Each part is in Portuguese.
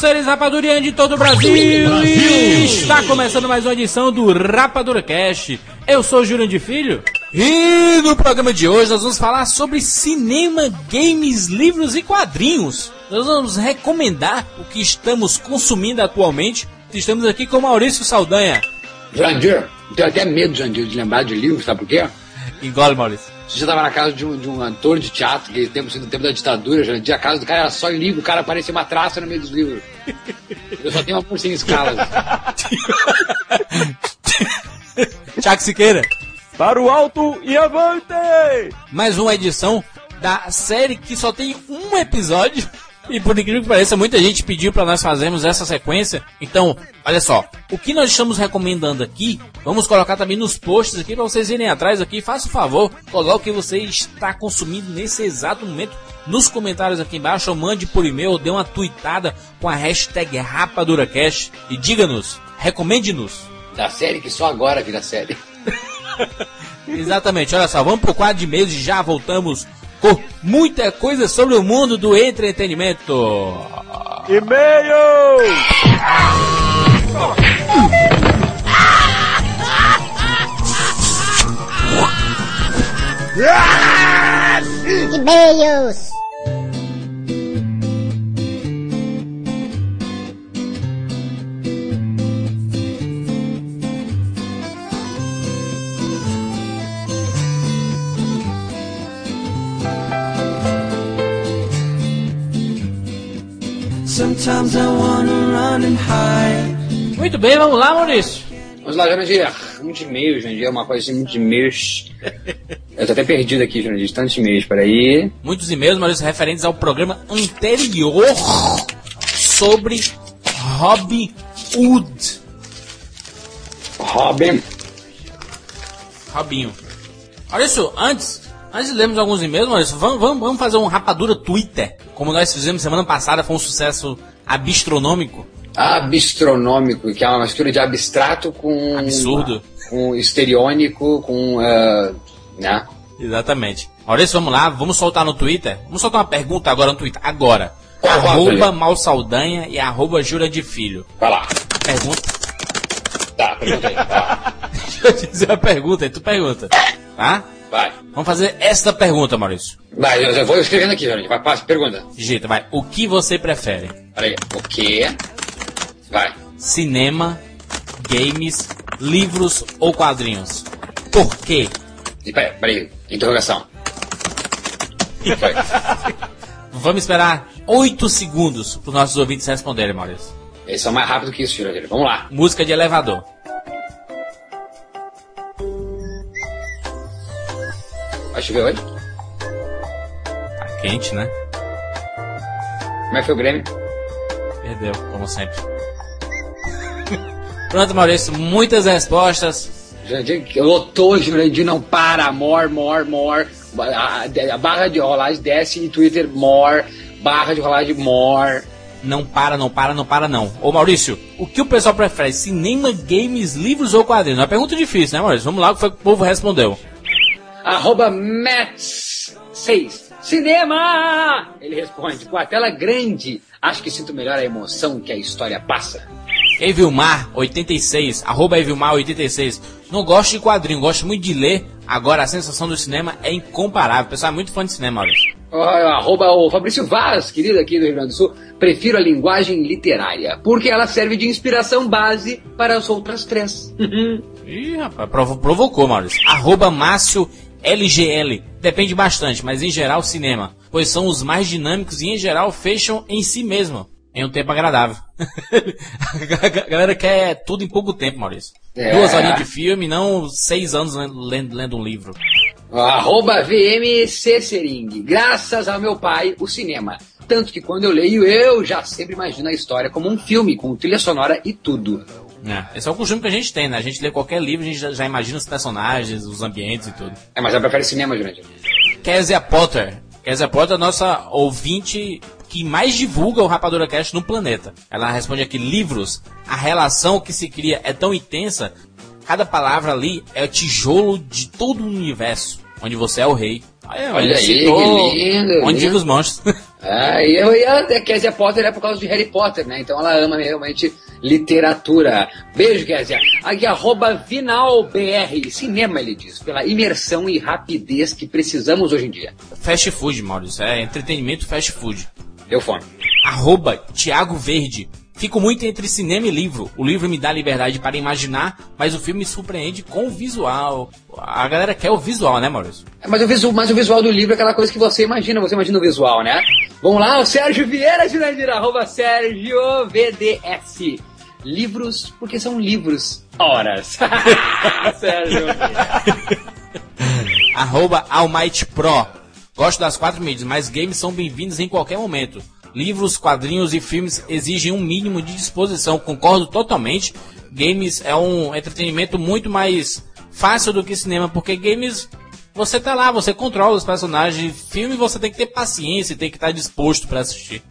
Seres rapadurianos de todo o Brasil. E Está começando mais uma edição do Rapadura Cast. Eu sou o Júlio de Filho. E no programa de hoje nós vamos falar sobre cinema, games, livros e quadrinhos. Nós vamos recomendar o que estamos consumindo atualmente. Estamos aqui com Maurício Saldanha. Jandir, tenho até medo, Jandir, de lembrar de livro, sabe por quê? Engole, Maurício. Você já estava na casa de um, de um ator de teatro, que tempo, no tempo da ditadura, Jandir, a casa do cara era só em livro, o cara parecia uma traça no meio dos livros. Eu só tenho uma porcinha em escalas. Tiago Siqueira. Para o alto e avante! mais uma edição da série que só tem um episódio. E por incrível que pareça, muita gente pediu para nós fazermos essa sequência. Então, olha só, o que nós estamos recomendando aqui, vamos colocar também nos posts aqui para vocês irem atrás aqui. Faça o favor, coloque o que você está consumindo nesse exato momento nos comentários aqui embaixo, ou mande por e-mail, ou dê uma tweetada com a hashtag RapaduraCast e diga-nos, recomende-nos. Da série que só agora vira série. Exatamente, olha só, vamos pro quadro de e-mails e já voltamos com muita coisa sobre o mundo do entretenimento. E-mail! E-mails. Muito bem, vamos lá, Maurício. Vamos lá, Jandir. Muitos e-mails, Jandir, é uma coisa assim, muitos e-mails. Eu tô até perdido aqui, Jandir, tantos e-mails, peraí. Muitos e-mails, Maurício, referentes ao programa anterior sobre Robin Hood. Robin. Robinho. Maurício, antes, antes de lermos alguns e-mails, Maurício, vamos, vamos, vamos fazer um rapadura Twitter. Como nós fizemos semana passada, foi um sucesso abistronômico. Abistronômico, que é uma mistura de abstrato com... Absurdo. Com histriônico, com... ah, né? Exatamente. Maurício, vamos lá, vamos soltar no Twitter. Vamos soltar uma pergunta agora no Twitter. Agora. Qual, arroba? Malsaldanha e arroba Jura de Filho. Vai lá. Pergunta. Tá, pergunta aí. Deixa eu dizer a pergunta, aí tu pergunta. Tá? Vai. Vamos fazer esta pergunta, Maurício. Vai, eu vou escrevendo aqui, Jandir. Vai, passa, pergunta. Digita, vai. O que você prefere? Peraí. O quê? Vai. Cinema, games, livros ou quadrinhos? Por quê? Peraí, peraí. Interrogação. Vamos esperar 8 segundos para os nossos ouvintes responderem, Maurício. Eles são mais rápidos que isso, Jandir. Vamos lá. Música de elevador. Vai chover hoje? Tá quente, né? Como é que foi o Grêmio? Perdeu, como sempre. Pronto, Maurício, muitas respostas. Jandir, lotou, Jandir, não para. More, more, more. A, a- a barra de rolagem desce em Twitter, more. Barra de rolagem, more. Não para, não para, não para, não. Ô Maurício, o que o pessoal prefere? Cinema, games, livros ou quadrinhos? É uma pergunta difícil, né, Maurício? Vamos lá, o que foi que o povo respondeu? Arroba Mets6. Cinema! Ele responde, com a tela grande, acho que sinto melhor a emoção que a história passa. Evilmar 86, arroba Evilmar 86. Não gosto de quadrinho, gosto muito de ler. Agora a sensação do cinema é incomparável. O pessoal é muito fã de cinema, Maurício. Ó, Arroba o Fabrício Vaz, querido aqui do Rio Grande do Sul, prefiro a linguagem literária, porque ela serve de inspiração base para as outras três. Ih, rapaz, provo- provocou, Maurício. Arroba Márcio LGL. Depende bastante, mas em geral cinema. Pois são os mais dinâmicos e em geral fecham em si mesmo. em um tempo agradável. a galera quer tudo em pouco tempo, Maurício. É. Duas horinhas de filme, não seis anos lendo, lendo um livro. Arroba VMC Sering. Graças ao meu pai, o cinema. Tanto que quando eu leio, eu já sempre imagino a história como um filme, com trilha sonora e tudo. É, esse é o costume que a gente tem, né? A gente lê qualquer livro, a gente já, já imagina os personagens, os ambientes e tudo. É, mas eu prefiro cinema, Jurandir. Kézia Potter. Kézia Potter é a nossa ouvinte que mais divulga o Rapadura Cast no planeta. Ela responde aqui, livros, a relação que se cria é tão intensa, cada palavra ali é o tijolo de todo o universo, onde você é o rei. Aí, Olha ele aí, citou que lindo, Onde vivem os monstros. Ah, e, eu, e a Kézia Potter é por causa de Harry Potter, né? Então ela ama realmente literatura. Beijo, Kézia. Aqui, arroba VinalBR. Cinema, ele diz, pela imersão e rapidez que precisamos hoje em dia. fast food, Maurício. É entretenimento fast food. Deu fome. Arroba Tiago Verde. Fico muito entre cinema e livro. O livro me dá liberdade para imaginar, mas o filme me surpreende com o visual. A galera quer o visual, né, Maurício? É, Mas o, visual, mas o visual do livro é aquela coisa que você imagina, você imagina o visual, né? Vamos lá, o Sérgio Vieira, Jurandir, arroba Sérgio VDS. Livros, porque são livros. Horas. Sérgio. Arroba Almighty Pro. Gosto das quatro mídias, mas games são bem-vindos em qualquer momento. Livros, quadrinhos e filmes exigem um mínimo de disposição, concordo totalmente. Games é um entretenimento muito mais fácil do que cinema, porque games você tá lá, você controla os personagens. Filme você tem que ter paciência, tem que estar disposto para assistir.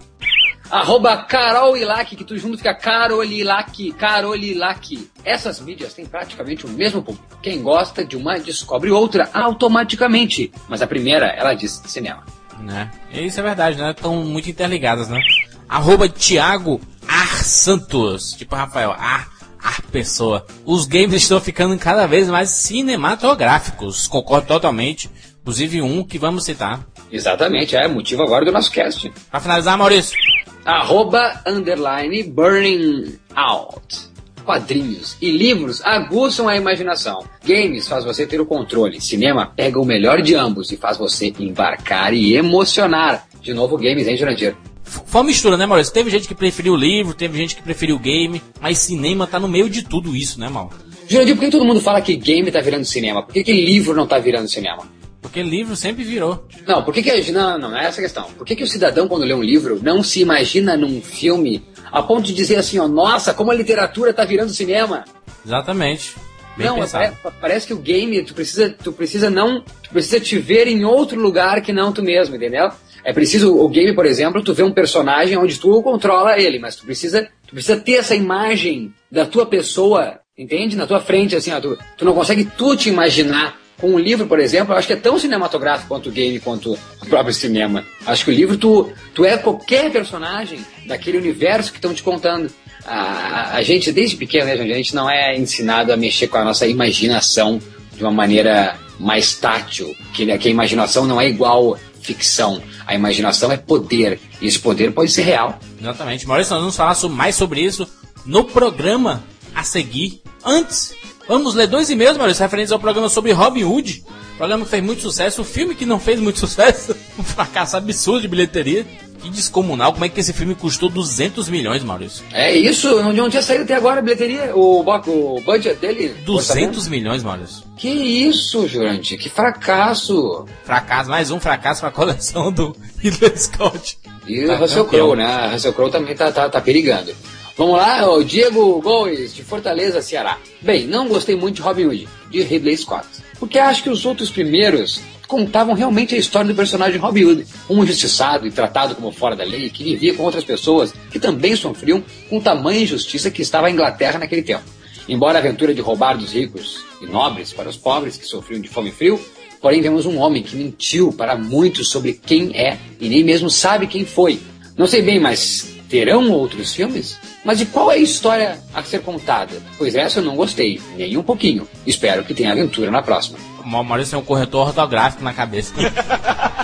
Arroba Carol Ilac, que tudo junto fica Carolilac, Carolilac. Essas mídias têm praticamente o mesmo público. Quem gosta de uma descobre outra automaticamente. Mas a primeira, ela diz cinema. Né? Isso é verdade, né? Estão muito interligadas, né? Arroba Thiago Ar Santos. Tipo Rafael, Ar, Ar Pessoa. Os games estão ficando cada vez mais cinematográficos. Concordo totalmente. Inclusive um que vamos citar. Exatamente, é motivo agora do nosso cast. Pra finalizar, Maurício. Arroba underline burning out. Quadrinhos e livros aguçam a imaginação. Games faz você ter o controle. Cinema pega o melhor de ambos e faz você embarcar e emocionar. De novo, games, hein, Jurandir? Foi uma mistura, né, Maurício? Teve gente que preferiu o livro, teve gente que preferiu o game, mas cinema tá no meio de tudo isso, né, mal? Jurandir, por que todo mundo fala que game tá virando cinema? Por que, que livro não tá virando cinema? Porque livro sempre virou. Não, por que, que não, não, não é essa a questão. Por que, que o cidadão, quando lê um livro, não se imagina num filme a ponto de dizer assim, ó, nossa, como a literatura tá virando cinema? Exatamente. Bem não, pensado. pare- parece que o game, tu precisa, tu precisa não, tu precisa te ver em outro lugar que não tu mesmo, entendeu? É preciso, o game, por exemplo, tu vê um personagem onde tu controla ele, mas tu precisa, tu precisa ter essa imagem da tua pessoa, entende? Na tua frente, assim, ó, tu, tu não consegue tu te imaginar. Com um livro, por exemplo, eu acho que é tão cinematográfico quanto o game, quanto o próprio cinema. Acho que o livro, tu, tu é qualquer personagem daquele universo que estão te contando. A, a gente, desde pequeno, né, gente, a gente não é ensinado a mexer com a nossa imaginação de uma maneira mais tátil, que, que a imaginação não é igual ficção. A imaginação é poder, e esse poder pode ser real. Exatamente. Maurício, nós vamos falar mais sobre isso no programa a seguir. Antes, vamos ler dois e-mails, Maurício, referentes ao programa sobre Robin Hood. Programa que fez muito sucesso, o filme que não fez muito sucesso. Um fracasso absurdo de bilheteria. Que descomunal, como é que esse filme custou 200 milhões, Maurício? É isso, não, não tinha saído até agora a bilheteria, o, o budget dele. 200 milhões, Maurício. Que isso, Jurante, que fracasso. Fracasso, mais um fracasso pra coleção do Hitler Scott. E Tá o Russell campeão. Crowe, né? A Russell Crowe também tá, tá, tá perigando. Vamos lá, o Diego Gomes, de Fortaleza, Ceará. Bem, não gostei muito de Robin Hood, de Ridley Scott. Porque acho que os outros primeiros contavam realmente a história do personagem Robin Hood, um injustiçado e tratado como fora da lei, que vivia com outras pessoas que também sofriam com tamanha injustiça que estava a Inglaterra naquele tempo. Embora a aventura de roubar dos ricos e nobres para os pobres que sofriam de fome e frio, porém vemos um homem que mentiu para muitos sobre quem é e nem mesmo sabe quem foi. Não sei bem, mas terão outros filmes? Mas de qual é a história a ser contada? Pois essa eu não gostei, nem um pouquinho. Espero que tenha aventura na próxima. O Maurício tem um corretor ortográfico na cabeça.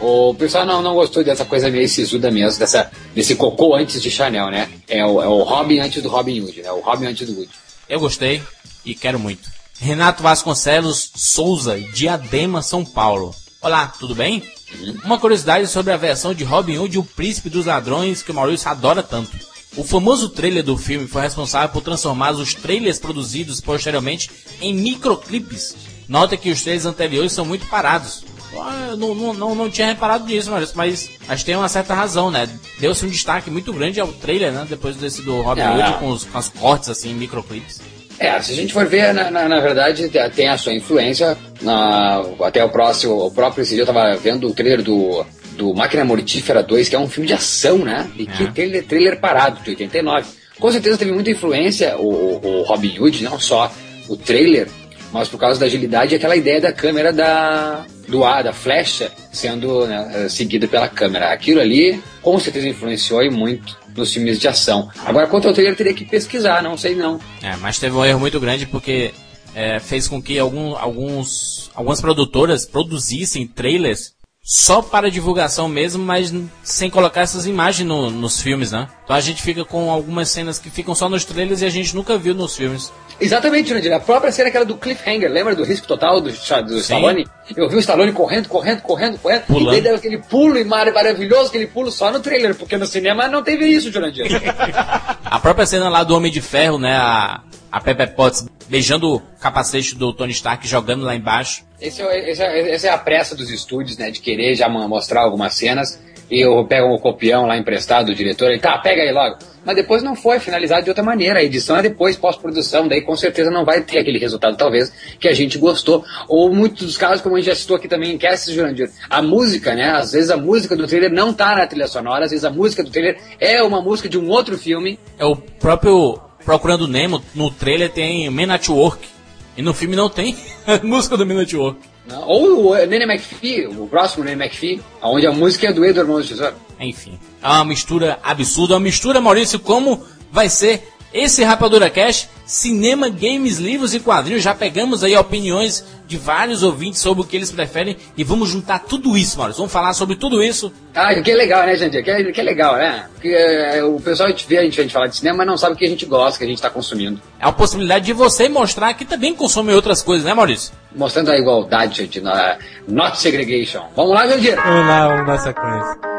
O pessoal não, não gostou dessa coisa meio sisuda mesmo, dessa, desse cocô antes de Chanel, né? É o, é o Robin antes do Robin Hood, né? O Robin antes do Hood. Eu gostei e quero muito. Renato Vasconcelos Souza, Diadema, São Paulo. Olá, tudo bem? Uma curiosidade sobre a versão de Robin Hood, o príncipe dos ladrões, que o Maurício adora tanto. O famoso trailer do filme foi responsável por transformar os trailers produzidos posteriormente em microclips. Nota que os trailers anteriores são muito parados. Ah, eu não, não, não, não tinha reparado nisso, Maurício, mas acho que tem uma certa razão, né? Deu-se um destaque muito grande ao trailer, né? Depois desse do Robin Ah. Hood com os, com as cortes, assim, em microclips. É, se a gente for ver, na, na, na verdade, te- tem a sua influência. na- até o próximo, o próprio esse dia eu tava vendo o trailer do, do Máquina Mortífera 2, que é um filme de ação, né? E que É. trailer, trailer parado, de 89. Com certeza teve muita influência o, o, Robin Hood, não só o trailer, mas por causa da agilidade e aquela ideia da câmera da, do ar, da flecha, sendo né, seguida pela câmera. Aquilo ali, com certeza, influenciou e muito nos filmes de ação. Agora, quanto ao trailer, teria que pesquisar, não sei não. É, mas teve um erro muito grande porque é, fez com que algum, alguns, algumas produtoras produzissem trailers só para divulgação mesmo, mas sem colocar essas imagens no- nos filmes, né? Então a gente fica com algumas cenas que ficam só nos trailers e a gente nunca viu nos filmes. Exatamente, Jurandir. A própria cena aquela do Cliffhanger, lembra do risco total do, do Stallone? Eu vi o Stallone correndo, correndo, correndo, correndo. Pulando. E daí deu aquele pulo e mar- maravilhoso, aquele pulo só no trailer, porque no cinema não teve isso, Jurandir. A própria cena lá do Homem de Ferro, né? A, a Pepper Potts beijando o capacete do Tony Stark jogando lá embaixo. Esse é, esse é- essa é a pressa dos estúdios, né? De querer já mo- mostrar algumas cenas. E eu pego um copião lá emprestado do diretor e tá, pega aí logo. Mas depois não foi finalizado de outra maneira. A edição é depois, pós-produção. Daí com certeza não vai ter aquele resultado, talvez, que a gente gostou. Ou muitos dos casos, como a gente já citou aqui também em Cassis Jurandir, a música, né? Às vezes a música do trailer não tá na trilha sonora, às vezes a música do trailer é uma música de um outro filme. É o próprio Procurando Nemo, no trailer tem Man at Work. E no filme não tem música do Man at Work. Ou o Nene McPhee, o próximo Nene McPhee, onde a música é do Edward Mãos de Tesouro. Enfim, é uma mistura absurda, uma mistura, Maurício, como vai ser esse Rapadura Cash, cinema, games, livros e quadrinhos. Já pegamos aí opiniões de vários ouvintes sobre o que eles preferem e vamos juntar tudo isso, Maurício. Vamos falar sobre tudo isso. Ah, que é legal, né, Jandir? Que é, que é legal, né? Porque é, o pessoal a gente vê a gente, a gente falar de cinema, mas não sabe o que a gente gosta, que a gente tá consumindo. É a possibilidade de você mostrar que também consome outras coisas, né, Maurício? Mostrando a igualdade, gente, na not segregation. Vamos lá, Jandir? Vamos lá, vamos dar sequência.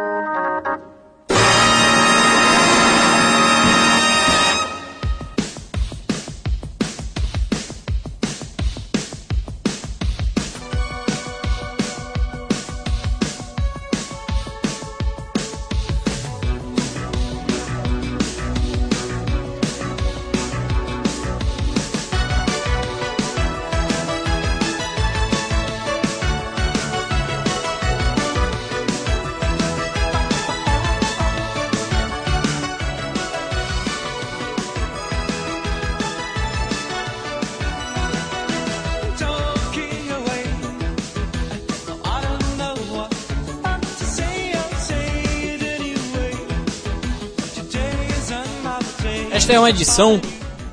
Esta é uma edição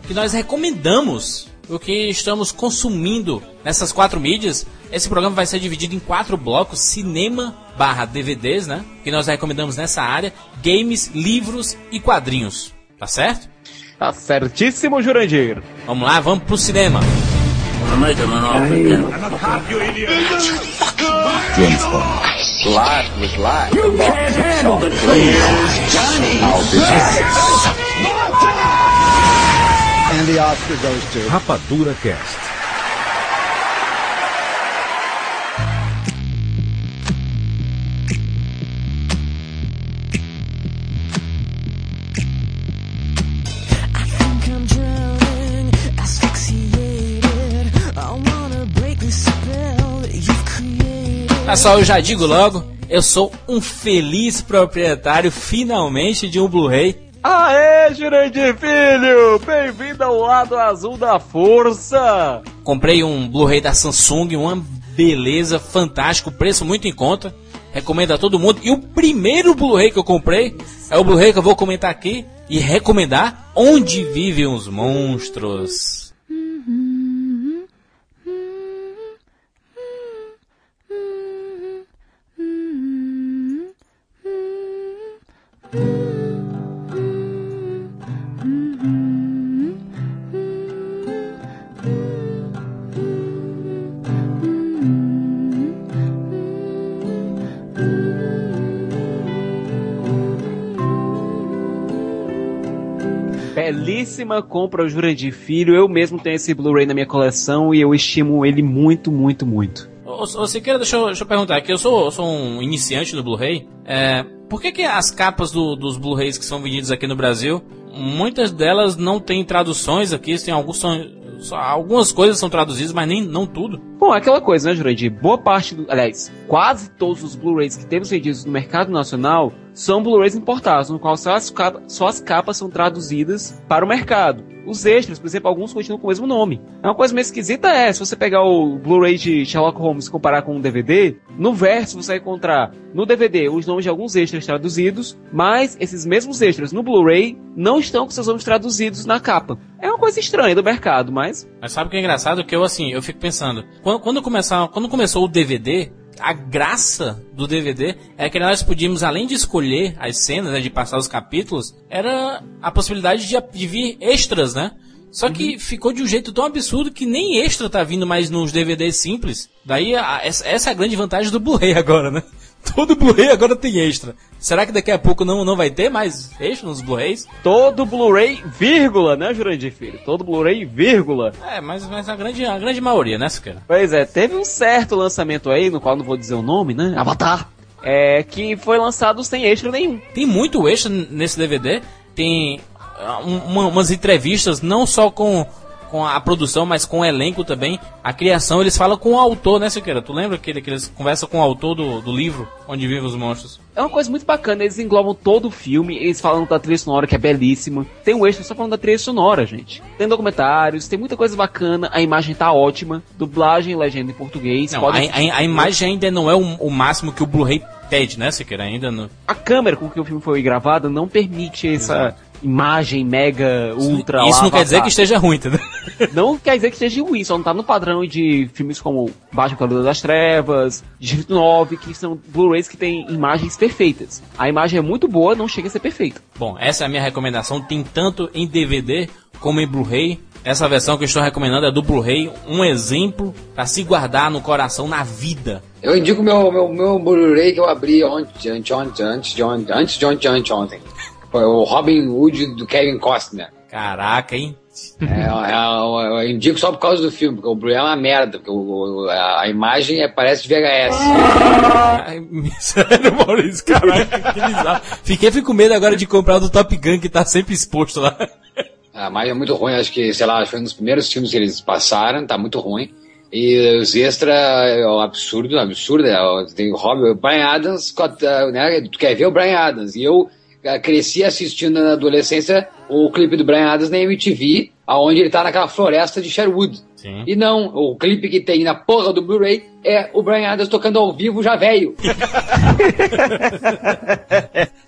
que nós recomendamos o que estamos consumindo nessas quatro mídias. Esse programa vai ser dividido em quatro blocos: cinema barra DVDs, né? Que nós recomendamos nessa área, games, livros e quadrinhos. Tá certo? Tá certíssimo, Jurandir. Vamos lá, vamos pro cinema. Rapadura Cast. Pessoal, eu já digo logo, eu sou um feliz proprietário finalmente de um Blu-ray. Aê, Jurandir Filho! Bem-vindo ao lado azul da força! Comprei um Blu-ray da Samsung, uma beleza, fantástico, preço muito em conta. Recomendo a todo mundo. E o primeiro Blu-ray que eu comprei é o Blu-ray que eu vou comentar aqui e recomendar Onde Vivem os Monstros. belíssima compra Jura de Filho. Eu mesmo tenho esse Blu-ray na minha coleção e eu estimo ele muito, muito, muito. Ô, ô Siqueira, deixa eu, deixa eu perguntar aqui. Eu sou, sou um iniciante no Blu-ray. É, por que, que as capas do- dos Blu-rays que são vendidos aqui no Brasil, muitas delas não têm traduções aqui? Tem alguns são, só- algumas coisas são traduzidas, mas nem não tudo. Bom, é aquela coisa, né, Jurandir? Boa parte, do, aliás, quase todos os Blu-rays que temos vendidos no mercado nacional são Blu-rays importados, no qual só as, só as capas são traduzidas para o mercado. Os extras, por exemplo, alguns continuam com o mesmo nome. É uma coisa meio esquisita é, se você pegar o Blu-ray de Sherlock Holmes e comparar com um DVD, no verso você vai encontrar no DVD os nomes de alguns extras traduzidos, mas esses mesmos extras no Blu-ray não estão com seus nomes traduzidos na capa. É uma coisa estranha do mercado, mas Mas sabe o que é engraçado? Que eu, assim, eu fico pensando, quando, quando, começar, quando começou o DVD, a graça do DVD é que nós podíamos, além de escolher as cenas, né, de passar os capítulos, era a possibilidade de, de vir extras, né? Só que ficou de um jeito tão absurdo que nem extra tá vindo mais nos DVDs simples. Daí, a- essa, essa é a grande vantagem do Blu-ray agora, né? Todo Blu-ray agora tem extra. Será que daqui a pouco não, não vai ter mais extra nos Blu-rays? todo Blu-ray, vírgula, né, Jurandir Filho? Todo Blu-ray, vírgula. É, mas, mas a, grande, a grande maioria, né, Siqueira? Pois é, teve um certo lançamento aí, no qual não vou dizer o nome, né? Avatar. É, que foi lançado sem extra nenhum. Tem muito extra nesse DVD. Tem ah, um- uma- umas entrevistas, não só com, com a produção, mas com o elenco também. A criação, eles falam com o autor, né, Siqueira? Tu lembra que, que eles conversam com o autor do, do livro Onde Vivem os Monstros? É uma coisa muito bacana, eles englobam todo o filme, eles falam da trilha sonora que é belíssima. Tem um extra só falando da trilha sonora, gente. Tem documentários, tem muita coisa bacana, a imagem tá ótima, dublagem e legenda em português. Não, a, pode a- a imagem ainda não é o, o máximo que o Blu-ray pede, né, Siqueira? Ainda não. A câmera com que o filme foi gravado não permite essa imagem mega, ultra Isso lá, não quer dizer que esteja ruim, entendeu? Não quer dizer que esteja ruim, só não tá no padrão de filmes como Baixo Calor das Trevas, Distrito 9, que são Blu-rays que têm imagens perfeitas. A imagem é muito boa, não chega a ser perfeita. Bom, essa é a minha recomendação. Tem tanto em DVD como em Blu-ray. Essa versão que eu estou recomendando é do Blu-ray, um exemplo para se guardar no coração na vida. Eu indico meu, meu, meu Blu-ray que eu abri ontem, antes, ontem, antes de ontem, antes de ontem, antes de ontem. Foi o Robin Hood do Kevin Costner. Caraca, hein? É, é, eu indico só por causa do filme, porque o Blu-ray é uma merda, porque o- a, a imagem é, parece de VHS. Ai, sério, Maurício, caraca, que bizarro. Fiquei fiquei com medo agora de comprar o do Top Gun que tá sempre exposto lá. A imagem é muito ruim, acho que, sei lá, foi um dos primeiros filmes que eles passaram, tá muito ruim. E os extras é um absurdo, absurdo. é, Tem o Robin, o Brian Adams, né? Tu quer ver o Brian Adams. E eu cresci assistindo na adolescência o clipe do Brian Adams na MTV, aonde ele tá naquela floresta de Sherwood. Sim. E não, o clipe que tem na porra do Blu-ray é o Brian Adams tocando ao vivo já velho.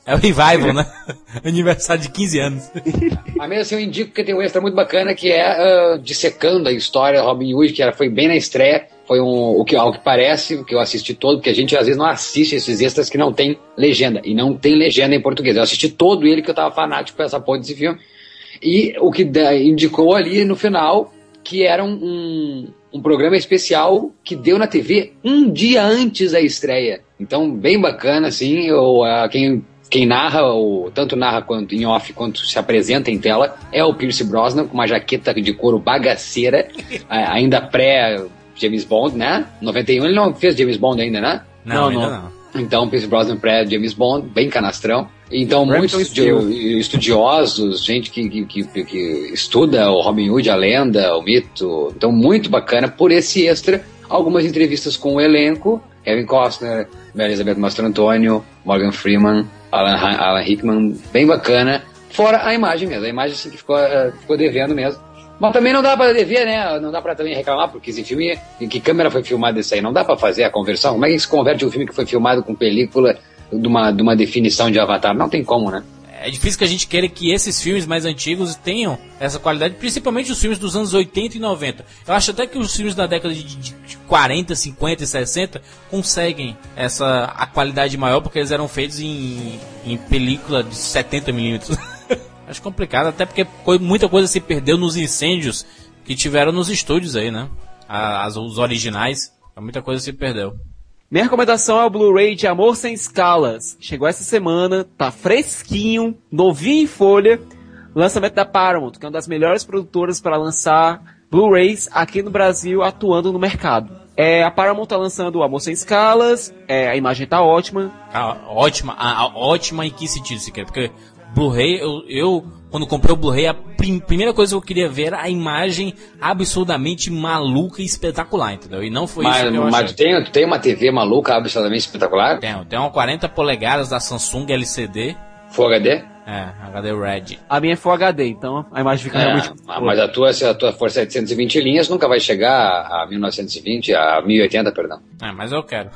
É o Revival, né? Aniversário de 15 anos. Mas mesmo assim eu indico que tem um extra muito bacana que é ah, dissecando a história Robin Hood, que era, foi bem na estreia. Foi um, o que, ao que parece, o que eu assisti todo, porque a gente às vezes não assiste esses extras que não tem legenda. E não tem legenda em português. Eu assisti todo ele que eu tava fanático com essa porra desse filme. E o que indicou ali no final que era um, um, um programa especial que deu na TV um dia antes da estreia. Então, bem bacana, assim. Eu, ah, quem, quem narra, ou tanto narra quanto em off quanto se apresenta em tela, é o Pierce Brosnan, com uma jaqueta de couro bagaceira, ainda pré James Bond, né? 91 ele não fez James Bond ainda, né? Não, Não, ainda não. não. Então, Pierce Brosnan pré James Bond, bem canastrão. Então, muitos estudiosos, gente que, que, que, que estuda o Robin Hood, a lenda, o mito. Então, muito bacana por esse extra. Algumas entrevistas com o elenco: Kevin Costner, Elizabeth Mastrantonio, Morgan Freeman, Alan, Alan Rickman, bem bacana. Fora a imagem mesmo, a imagem assim que ficou, eh, ficou devendo mesmo. Mas também não dá pra dever, né? Não dá pra também reclamar, porque esse filme, em que câmera foi filmado isso aí? Não dá pra fazer a conversão? Como é que se converte um filme que foi filmado com película de uma, de uma definição de avatar? Não tem como, né? É difícil que a gente queira que esses filmes mais antigos tenham essa qualidade, principalmente os filmes dos anos 80 e 90. Eu acho até que os filmes da década de, de- de 40, 50 e 60 conseguem essa a qualidade maior porque eles eram feitos em, em película de 70mm. acho complicado, até porque muita coisa se perdeu nos incêndios que tiveram nos estúdios aí, né? As, os originais, muita coisa se perdeu. Minha recomendação é o Blu-ray de Amor Sem Escalas. Chegou essa semana, tá fresquinho, novinho em folha, lançamento da Paramount, que é uma das melhores produtoras para lançar Blu-rays aqui no Brasil, atuando no mercado. É, a Paramount tá lançando o Amor Sem Escalas, é, a imagem tá ótima. Ah, ótima, ah, ótima em que sentido se quer? Porque Blu-ray, eu, eu, quando comprei o Blu-ray, a prim- primeira coisa que eu queria ver era a imagem absurdamente maluca e espetacular, entendeu? E não foi Mas, isso que eu mas achei. tu, tem, tu tem uma TV maluca, absolutamente espetacular? Tem, tem uma 40 polegadas da Samsung LCD, Full HD? é, HD Red. A minha é Full HD, então a imagem fica É, realmente. mas a tua, se a tua for 720 linhas, nunca vai chegar a 1920, a 1080, perdão. É, mas eu quero.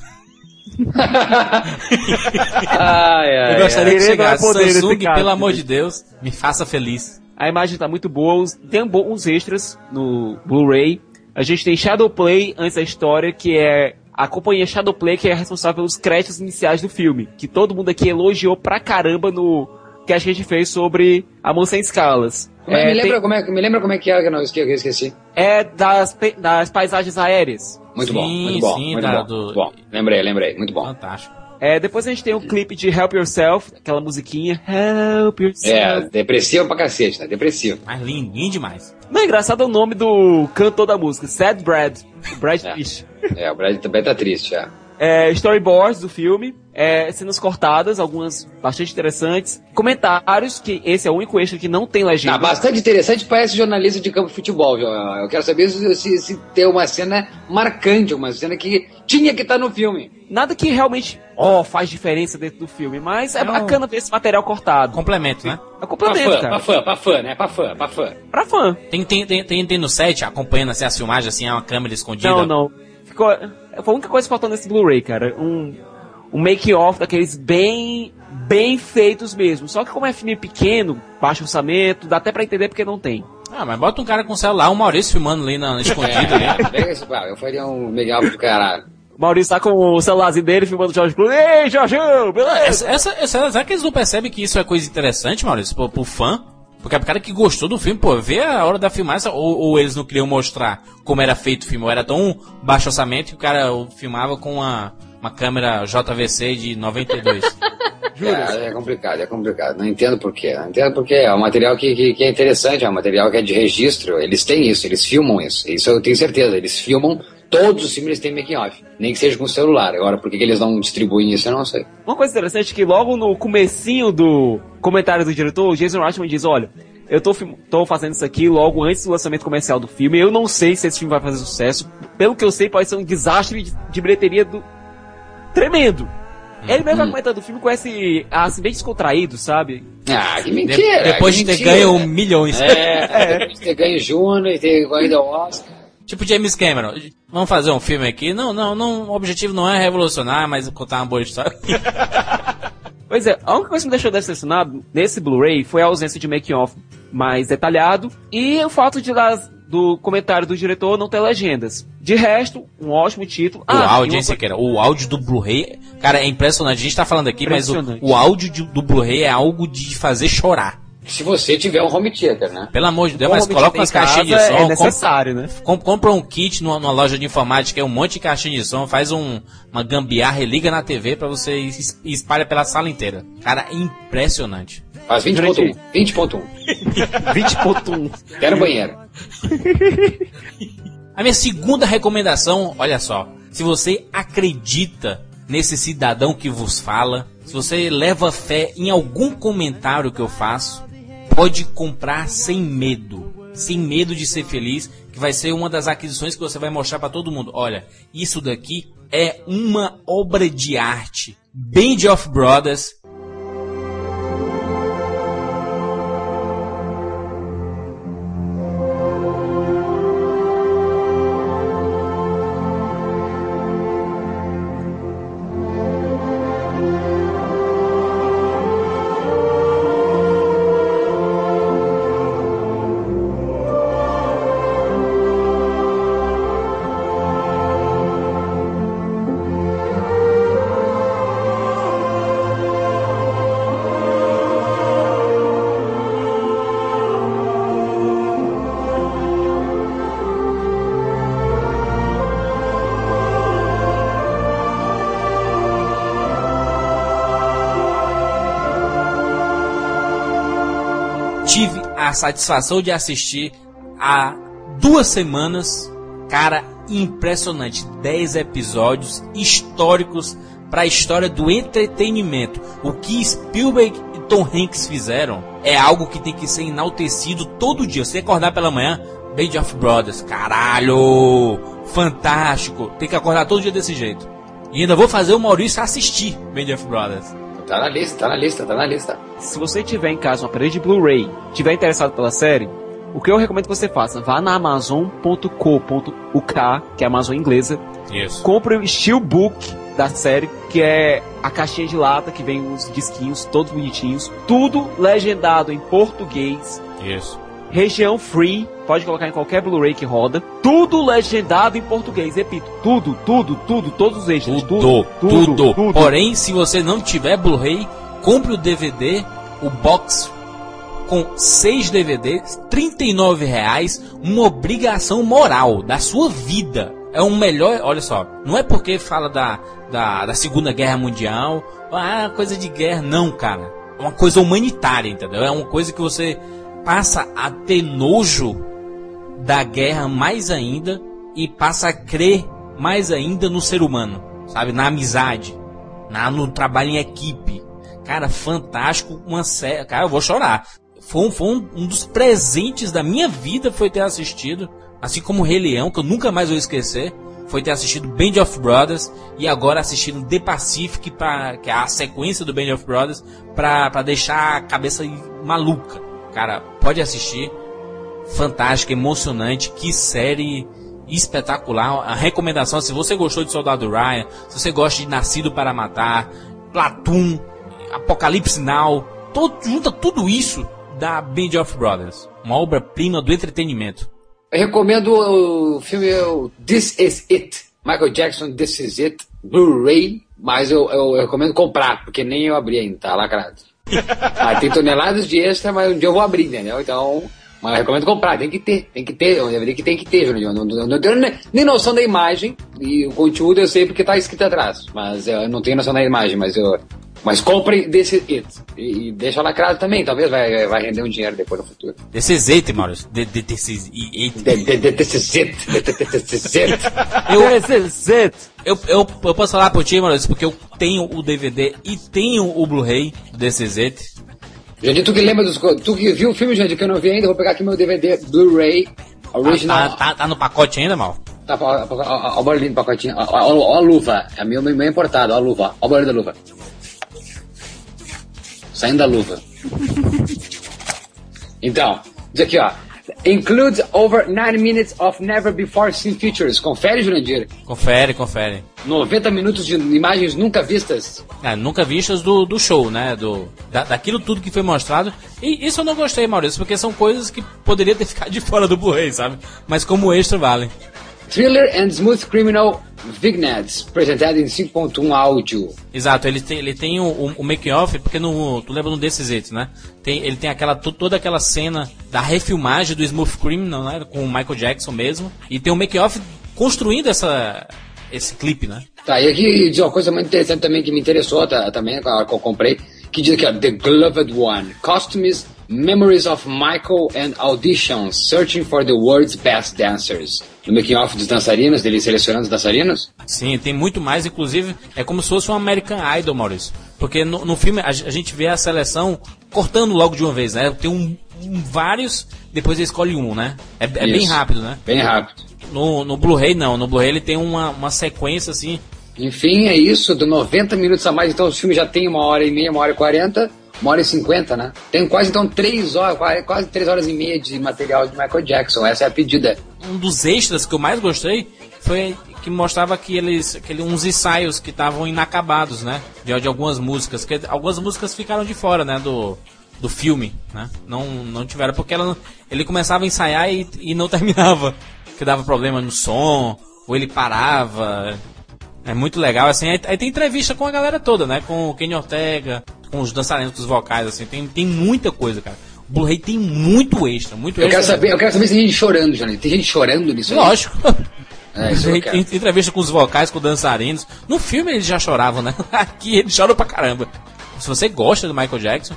Ai, ai, Eu gostaria que Querendo chegasse é poder nesse Samsung, caso. pelo amor de Deus, me faça feliz. A imagem tá muito boa, tem uns extras no Blu-ray. A gente tem Shadowplay antes da história, que é a companhia Shadowplay que é responsável pelos créditos iniciais do filme, que todo mundo aqui elogiou pra caramba no que a gente fez sobre A Mão Sem Escalas. Como é- É, me, lembra tem- como é, me lembra como é que era que eu, que esqueci? é das, das paisagens aéreas. Muito bom, muito bom, sim, muito bom, do- muito bom. Lembrei, lembrei, muito bom. Fantástico. É, depois a gente tem o clipe de Help Yourself, aquela musiquinha Help É, Yourself. depressivo pra cacete, né? Depressivo. Mas lindo, lindo demais. Não é engraçado o nome do cantor da música, Sad Brad, Brad É. Pitt. É, o Brad também tá triste, já. É, storyboards do filme, é, cenas cortadas, algumas bastante interessantes. Comentários, que esse é o único extra que não tem legenda. Tá bastante interessante, parece jornalista de campo de futebol, viu? Eu quero saber se, se, se tem uma cena marcante, uma cena que tinha que estar no filme. Nada que realmente, ó, faz diferença dentro do filme, mas é Não. bacana ver esse material cortado. Complemento, né? É Pra complemento, fã, pra cara. fã, pra fã, né? Pra fã, pra fã. Pra fã. Tem, tem, tem, tem, tem no set, acompanhando assim, as filmagens, assim, é uma câmera escondida. Não, não. Ficou, foi a única coisa que faltou nesse Blu-ray, cara. Um, um make-off daqueles bem, bem feitos mesmo. Só que como é filme pequeno, baixo orçamento, dá até pra entender porque não tem. Ah, mas bota um cara com celular, o Maurício filmando ali na, na escondida ali. Pega esse, pá, eu faria um legal do caralho. O Maurício tá com o celularzinho dele filmando o George Clooney. Ei, Jorgão, beleza? Essa, essa, essa- será que eles não percebem que isso é coisa interessante, Maurício, pro, pro fã? Porque é pro cara que gostou do filme, pô, vê a hora da filmagem, ou, ou eles não queriam mostrar como era feito o filme, ou era tão baixo orçamento que o cara filmava com uma, uma câmera JVC de 92. É, é complicado, é complicado. Não entendo porquê. Não entendo porquê. É um material que, que, que é interessante, é um material que é de registro. Eles têm isso, eles filmam isso. Isso eu tenho certeza. Eles filmam todos os filmes, têm making off. Nem que seja com celular. Agora, por que, eles não distribuem isso, eu não sei. Uma coisa interessante é que logo no comecinho do comentário do diretor, o Jason Reitman diz, olha, eu tô, tô fazendo isso aqui logo antes do lançamento comercial do filme, eu não sei se esse filme vai fazer sucesso, pelo que eu sei pode ser um desastre de, de bilheteria do... tremendo. Ele mesmo vai comentando o filme com esse, assim, bem descontraído, sabe? Ah, que De- mentira! depois que de ter mentira. ganho milhões. É, depois de ter ganho Juno e ter ganho o Oscar. Tipo James Cameron. Vamos fazer um filme aqui? Não, não, não. O objetivo não é revolucionar, mas contar uma boa história. Pois é, a única coisa que me deixou decepcionado nesse Blu-ray foi a ausência de making-off mais detalhado e o fato de das, do comentário do diretor não ter legendas. De resto, um ótimo título. o Ah, e áudio, uma hein, Siqueira? O áudio do Blu-ray, cara, é impressionante. A gente tá falando aqui, mas o, o áudio de- do Bluray é algo de fazer chorar. Se você tiver um home theater, né? Pelo amor de Deus, Como mas coloca umas caixinhas de som. É necessário, né? com- compra um kit numa, numa loja de informática, é um monte de caixinha de som, faz um, uma gambiarra e liga na TV pra você e e espalha pela sala inteira. Cara, é impressionante. Faz 20.1. 20.1. 20.1. Quero banheiro. A minha segunda recomendação, olha só, se você acredita nesse cidadão que vos fala, se você leva fé em algum comentário que eu faço, pode comprar sem medo, sem medo de ser feliz, que vai ser uma das aquisições que você vai mostrar para todo mundo. Olha, isso daqui é uma obra de arte. Band of Brothers a satisfação de assistir há duas semanas. Cara, impressionante. 10 episódios históricos para a história do entretenimento. O que Spielberg e Tom Hanks fizeram é algo que tem que ser enaltecido todo dia. Você acordar pela manhã, Band of Brothers, caralho! Fantástico! Tem que acordar todo dia desse jeito. E ainda vou fazer o Maurício assistir Band of Brothers. Tá na lista, tá na lista, tá na lista. Se você tiver em casa uma parede de Blu-ray, tiver interessado pela série, o que eu recomendo que você faça? Vá na amazon.co.uk, que é a Amazon inglesa, Isso. compre o Steelbook da série, que é a caixinha de lata que vem os disquinhos todos bonitinhos, tudo legendado em português, Isso. região free, pode colocar em qualquer Blu-ray que roda, tudo legendado em português, repito, tudo, tudo, tudo, todos os extras, Tudo, tudo, Porém, se você não tiver Blu-ray, compre o DVD, o box com 6 DVDs, 39 reais, uma obrigação moral da sua vida. É o melhor, olha só, não é porque fala da, da, da Segunda Guerra Mundial, ah, coisa de guerra, não, cara. É uma coisa humanitária, entendeu? É uma coisa que você passa a ter nojo da guerra mais ainda e passa a crer mais ainda no ser humano, sabe? Na amizade, na, no trabalho em equipe. Cara, fantástico, uma série. Cara, eu vou chorar. Foi, um, foi um, um dos presentes da minha vida foi ter assistido, assim como Rei Leão, que eu nunca mais vou esquecer. Foi ter assistido Band of Brothers e agora assistindo The Pacific, pra, que é a sequência do Band of Brothers, pra, pra deixar a cabeça maluca. Cara, pode assistir fantástica, emocionante, que série espetacular. A recomendação, se você gostou de Soldado Ryan, se você gosta de Nascido para Matar, Platoon, Apocalipse Now, todo, junta tudo isso da Band of Brothers. Uma obra-prima do entretenimento. Eu recomendo o filme o This Is It. Michael Jackson, This Is It, Blu-ray, mas eu, eu, eu recomendo comprar, porque nem eu abri ainda, tá lacrado. ah, tem toneladas de extra, mas um dia eu vou abrir, entendeu? Então, mas eu recomendo comprar, tem que ter, tem que ter, eu deveria que tem que ter, Júnior. Eu não, tenho nem- nem noção da imagem, e o conteúdo eu sei porque tá escrito atrás, mas eu não tenho noção da imagem, mas eu... Mas compre Is It. E, e deixa lacrado também, talvez vai, vai render um dinheiro depois no futuro. Desse Maurício. This Is It. De- de- de- This Is It. Eu, This is it. eu, eu, eu posso falar por ti, Maurício, porque eu tenho o DVD e tenho o Blu-ray desse jeito. Jandir, tu que lembra dos. Tu que viu o filme, Jandir, que eu não vi ainda, vou pegar aqui meu DVD Blu-ray original. tá, tá, tá no pacote ainda, mal? Tá, ó, ó, ó, ó o barulhinho do pacotinho. Ó, ó, ó a luva. É meu, meu importado, ó a luva. Ó o barulho da luva. Saindo da luva. Então, diz aqui, ó. Includes over 9 minutes of never before seen features. Confere, Jurandir. Confere, confere. 90 minutos de imagens nunca vistas. É, nunca vistas do, do show, né? Do, da, daquilo tudo que foi mostrado. E isso eu não gostei, Maurício, porque são coisas que poderia ter ficado de fora do Blu-ray, sabe? Mas como extra vale. Thriller and Smooth Criminal Vignettes, apresentado em 5.1 áudio. Exato, ele tem, ele tem o, o, make-off, porque no, tu lembra no desses It, né? Tem, ele tem aquela, to- toda aquela cena da refilmagem do Smooth Criminal, né? Com o Michael Jackson mesmo. E tem o make-off construindo essa, esse clipe, né? Tá, e aqui diz uma coisa muito interessante também que me interessou tá, também, que eu que comprei, que diz aqui, ó, The Gloved One, Costumes, Memories of Michael and Auditions, Searching for the World's Best Dancers. No making off dos dançarinos, dele selecionando os dançarinos? Sim, tem muito mais, inclusive é como se fosse um American Idol, Maurício. Porque no, no filme a, a gente vê a seleção cortando logo de uma vez, né? Tem um, um- vários, depois ele escolhe um, né? É, é bem rápido, né? Bem rápido. No, no Blu-ray não, no Blu-ray ele tem uma, uma sequência assim. Enfim, é isso, de 90 minutos a mais, então o filme já tem uma hora e meia, uma hora e quarenta, uma hora e cinquenta, né? Tem quase então três horas, quase, três horas e meia de material de Michael Jackson, essa é a pedida. Um dos extras que eu mais gostei foi que mostrava que eles, aquele, uns ensaios que estavam inacabados, né? De, de algumas músicas, que algumas músicas ficaram de fora, né? Do, do filme, né? Não, não tiveram, porque ela, ele começava a ensaiar e, e não terminava. Que dava problema no som, ou ele parava. É muito legal, assim. Aí, aí tem entrevista com a galera toda, né? Com o Kenny Ortega, com os dançarinos dos vocais, assim. Tem, tem muita coisa, cara. O Blu-ray tem muito extra, muito Eu extra. quero saber, eu quero saber se tem gente chorando, Johnny. Tem gente chorando nisso? Lógico. É, Entrevista com os vocais, com dançarinos. No filme eles já choravam, né? Aqui eles choram pra caramba. Se você gosta do Michael Jackson,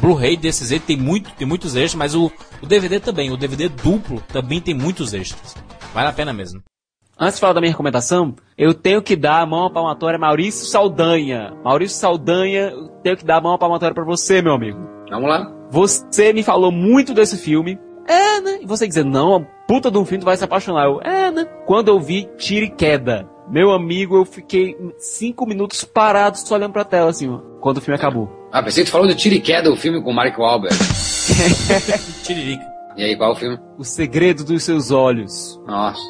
Blu-ray desses aí tem, muito, tem muitos extras, mas o, o DVD também, o DVD duplo também tem muitos extras. Vale a pena mesmo. Antes de falar da minha recomendação, eu tenho que dar a mão à palmatória a Maurício Saldanha. Maurício Saldanha, eu tenho que dar a mão à palmatória pra você, meu amigo. Vamos lá. Você me falou muito desse filme. É, né? E você dizer, não, a puta de um filme tu vai se apaixonar. Eu, é, né? Quando eu vi Tira e Queda, meu amigo, eu fiquei cinco minutos parado só olhando pra tela, assim, ó, quando o filme acabou. Ah, pensei que tu falou do Tiro e Queda, o filme com o Mark Wahlberg. Tiririca. E aí, qual é o filme? O segredo dos seus olhos. Nossa.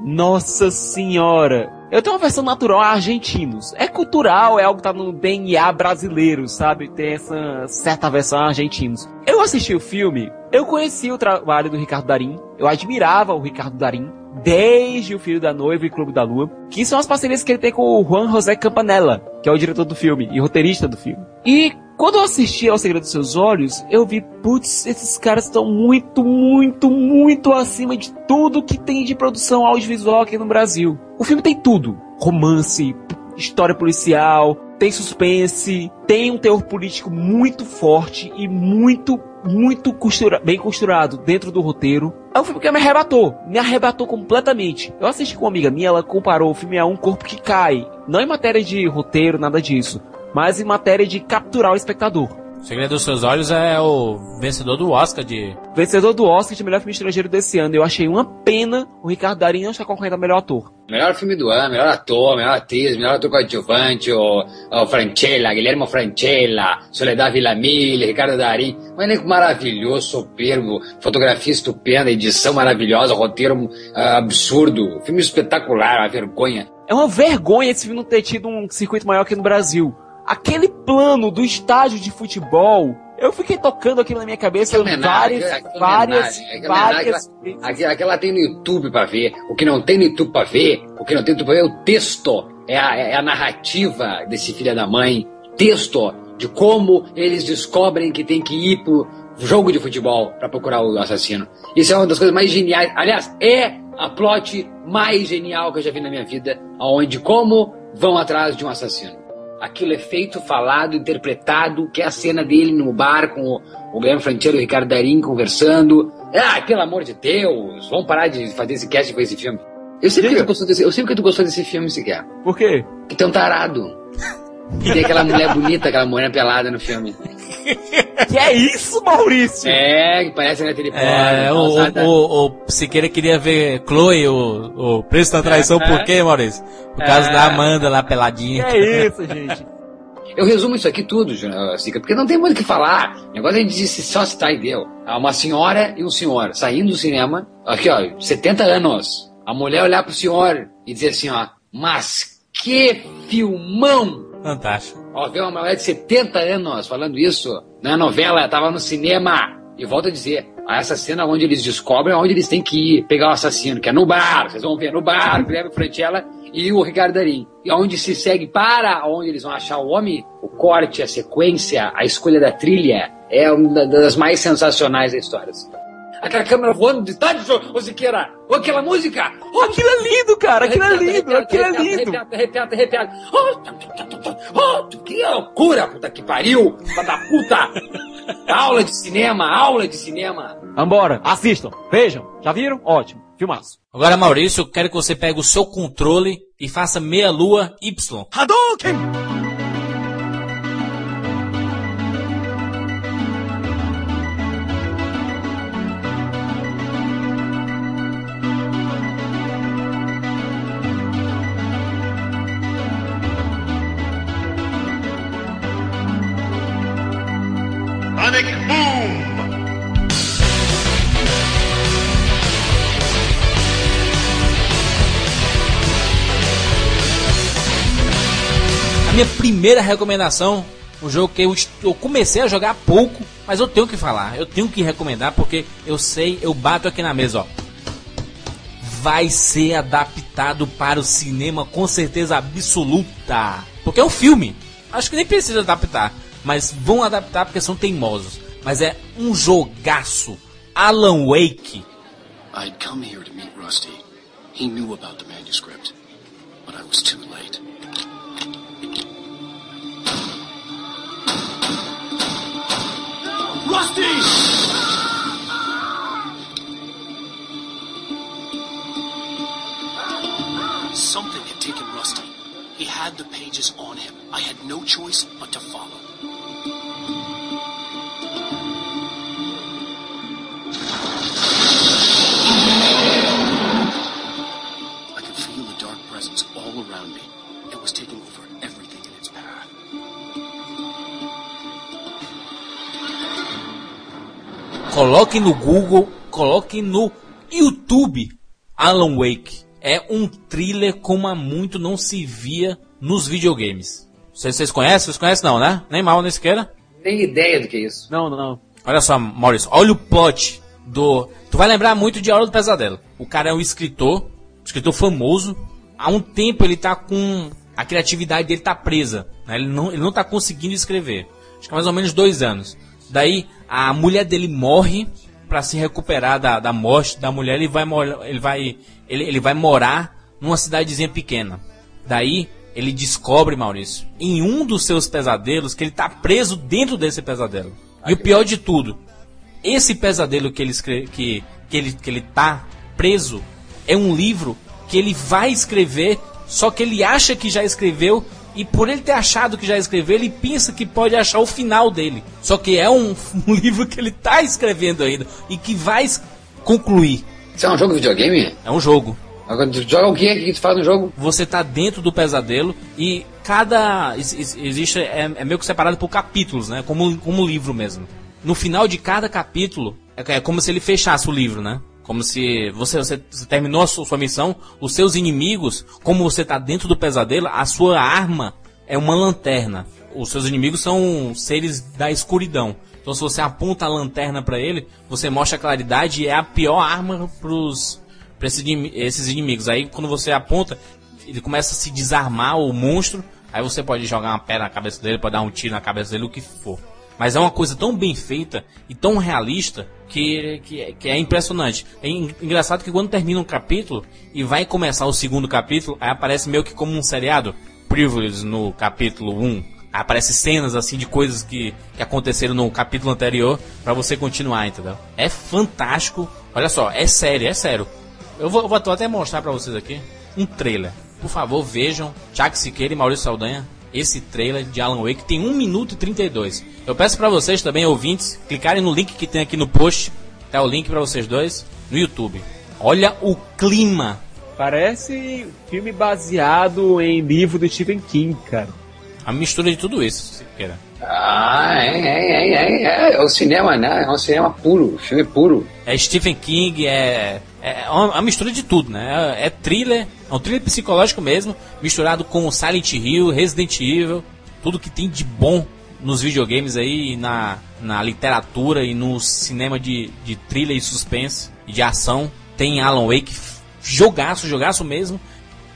Nossa senhora! Eu tenho uma versão natural a argentinos. É cultural, é algo que tá no DNA brasileiro, sabe? Tem essa certa versão a argentinos. Eu assisti o filme, eu conheci o trabalho do Ricardo Darim, eu admirava o Ricardo Darim, desde O Filho da Noiva e Clube da Lua, que são as parcerias que ele tem com o Juan José Campanella, que é o diretor do filme e roteirista do filme. E quando eu assisti ao Segredo dos Seus Olhos, eu vi, putz, esses caras estão muito, muito, muito acima de tudo que tem de produção audiovisual aqui no Brasil. O filme tem tudo: romance, história policial, tem suspense, tem um teor político muito forte e muito, muito costura, bem costurado dentro do roteiro. É um filme que me arrebatou, me arrebatou completamente. Eu assisti com uma amiga minha, ela comparou o filme a Um Corpo que Cai. Não em matéria de roteiro, nada disso mas em matéria de capturar o espectador. O Segredo dos Seus Olhos é o vencedor do Oscar de. Vencedor do Oscar de melhor filme estrangeiro desse ano. Eu achei uma pena o Ricardo Darín não estar concorrendo a melhor ator. Melhor filme do ano, melhor ator, melhor atriz, melhor ator coadjuvante, o, o Francella, Guilherme Francella, Soledad Villamil, Ricardo Darim. Um elenco maravilhoso, soberbo, fotografia estupenda, edição maravilhosa, roteiro ah, absurdo, filme espetacular, uma vergonha. É uma vergonha esse filme não ter tido um circuito maior aqui no Brasil. Aquele plano do estádio de futebol, eu fiquei tocando aquilo na minha cabeça várias, várias, que várias homenagem. Aquela, aquela tem no YouTube pra ver. O que não tem no YouTube pra ver, o que não tem no YouTube pra ver é o texto. É a, é a narrativa desse filho da mãe. Texto de como eles descobrem que tem que ir pro jogo de futebol pra procurar o assassino. Isso é uma das coisas mais geniais. Aliás, é a plot mais genial que eu já vi na minha vida. Onde como vão atrás de um assassino. Aquilo é feito, falado, interpretado, que é a cena dele no bar com o, o Guilherme Franchero e o Ricardo Darim conversando. Ah, pelo amor de Deus, vamos parar de fazer esse cast com esse filme. Eu sei, porque tu gostou desse, eu sei porque tu gostou desse filme sequer. Por quê? Que tem um tarado. Que tem aquela mulher bonita, aquela mulher pelada no filme. Que é isso, Maurício? É, que parece a Natalie É, o, o, o Siqueira queria ver Chloe, o, o preço da traição, por quê, Maurício? Por causa É. da Amanda lá Que peladinha. é isso, gente? Eu resumo isso aqui tudo, Júnior, Sica, porque não tem muito o que falar. O negócio é a gente disse só citar e deu. Há uma senhora e um senhor saindo do cinema, aqui ó, 70 anos. A mulher olhar pro senhor e dizer assim, ó, mas que filmão! Fantástico. Ó, ver uma mulher de 70 anos falando isso na novela, tava no cinema. E volto a dizer, essa cena onde eles descobrem onde eles têm que ir pegar o assassino, que é no bar, vocês vão ver, no bar, Guilherme Franchella e o Ricardo Darim. E onde se segue para onde eles vão achar o homem, o corte, a sequência, a escolha da trilha, é uma das mais sensacionais da história. Aquela câmera voando de tarde, ô Siqueira! Ô, aquela música! Ô, Aquilo é lindo, cara. Aquilo é lindo. Aquilo é lindo. Arrepiado, arrepiado, arrepiado. Oh, oh, que loucura, puta que pariu! Da puta! aula de cinema, aula de cinema. Vambora, assistam, vejam. Já viram? Ótimo. Filmaço. Agora, Maurício, eu quero que você pegue o seu controle e faça meia lua Y. Sonic minha primeira recomendação, um jogo que eu, eu comecei a jogar há pouco, mas eu tenho que falar, eu tenho que recomendar porque eu sei, eu bato aqui na mesa, ó. Vai ser adaptado para o cinema com certeza absoluta. Porque é um filme. Acho que nem precisa adaptar, mas vão adaptar porque são teimosos. Mas é um jogaço. Alan Wake. I'd come here to meet Rusty. He knew about the manuscript, but I was too late. Rusty! Something had taken Rusty. He had the pages on him. I had no choice but to follow. Around me. It was taking over everything in its path. Coloque no Google, coloque no YouTube Alan Wake. É um thriller como há muito não se via nos videogames. Vocês, vocês conhecem? Vocês conhecem não, né? Nem mal, nem sequer. Nem ideia do que é isso. Não, não. Olha só, Maurício, olha o plot do. Tu vai lembrar muito de Hora do Pesadelo. O cara é um escritor, um escritor famoso. Há um tempo ele tá com. A criatividade dele tá presa. né? Ele, não, ele não tá conseguindo escrever. Acho que é mais ou menos dois anos. Daí a mulher dele morre para se recuperar da, da morte da mulher. Ele vai, ele, vai, ele, ele vai morar numa cidadezinha pequena. Daí ele descobre, Maurício, em um dos seus pesadelos, que ele tá preso dentro desse pesadelo. E o pior de tudo, esse pesadelo que ele, escre- que, que, ele, que ele tá preso é um livro que ele vai escrever, só que ele acha que já escreveu, e por ele ter achado que já escreveu, ele pensa que pode achar o final dele. Só que é um, um livro que ele tá escrevendo ainda, e que vai concluir. Isso é um jogo de videogame? É um jogo. Agora, tu joga o que? O que tu faz no jogo? Você tá dentro do pesadelo e cada. ex- ex- Existe. É, é meio que separado por capítulos, né? Como, como livro mesmo. No final de cada capítulo, é, é como se ele fechasse o livro, né? Como se você, você, terminou a sua, sua missão, os seus inimigos, como você tá dentro do pesadelo, a sua arma é uma lanterna. Os seus inimigos são seres da escuridão. Então se você aponta a lanterna pra ele, você mostra a claridade e é a pior arma pra esses, esses inimigos. Aí quando você aponta, ele começa a se desarmar o monstro. Aí você pode jogar uma pedra na cabeça dele, pode dar um tiro na cabeça dele, o que for. Mas é uma coisa tão bem feita e tão realista que, que, é- que é impressionante. É en- engraçado que quando termina um capítulo e vai começar o segundo capítulo, aí aparece meio que como um seriado. Privilege no capítulo 1. Aí aparece cenas assim de coisas que, que aconteceram no capítulo anterior pra você continuar, entendeu? É fantástico. Olha só, é sério, é sério. Eu vou, vou até mostrar pra vocês aqui um trailer. Por favor, vejam Thiago Siqueira e Maurício Saldanha. Esse trailer de Alan Wake tem 1 minuto e 32. Eu peço pra vocês também, ouvintes, clicarem no link que tem aqui no post. Tá o link pra vocês dois no YouTube. Olha o clima. Parece filme baseado em livro do Stephen King, cara. A mistura de tudo isso, Siqueira. Ah, é, é, é, é, é, é o cinema, né? É um cinema puro, filme puro. É Stephen King, é, é uma, uma mistura de tudo, né? É, é thriller, é um thriller psicológico mesmo, misturado com Silent Hill, Resident Evil, tudo que tem de bom nos videogames aí, na, na literatura e no cinema de, de thriller e suspense e de ação. Tem Alan Wake, jogaço, jogaço mesmo.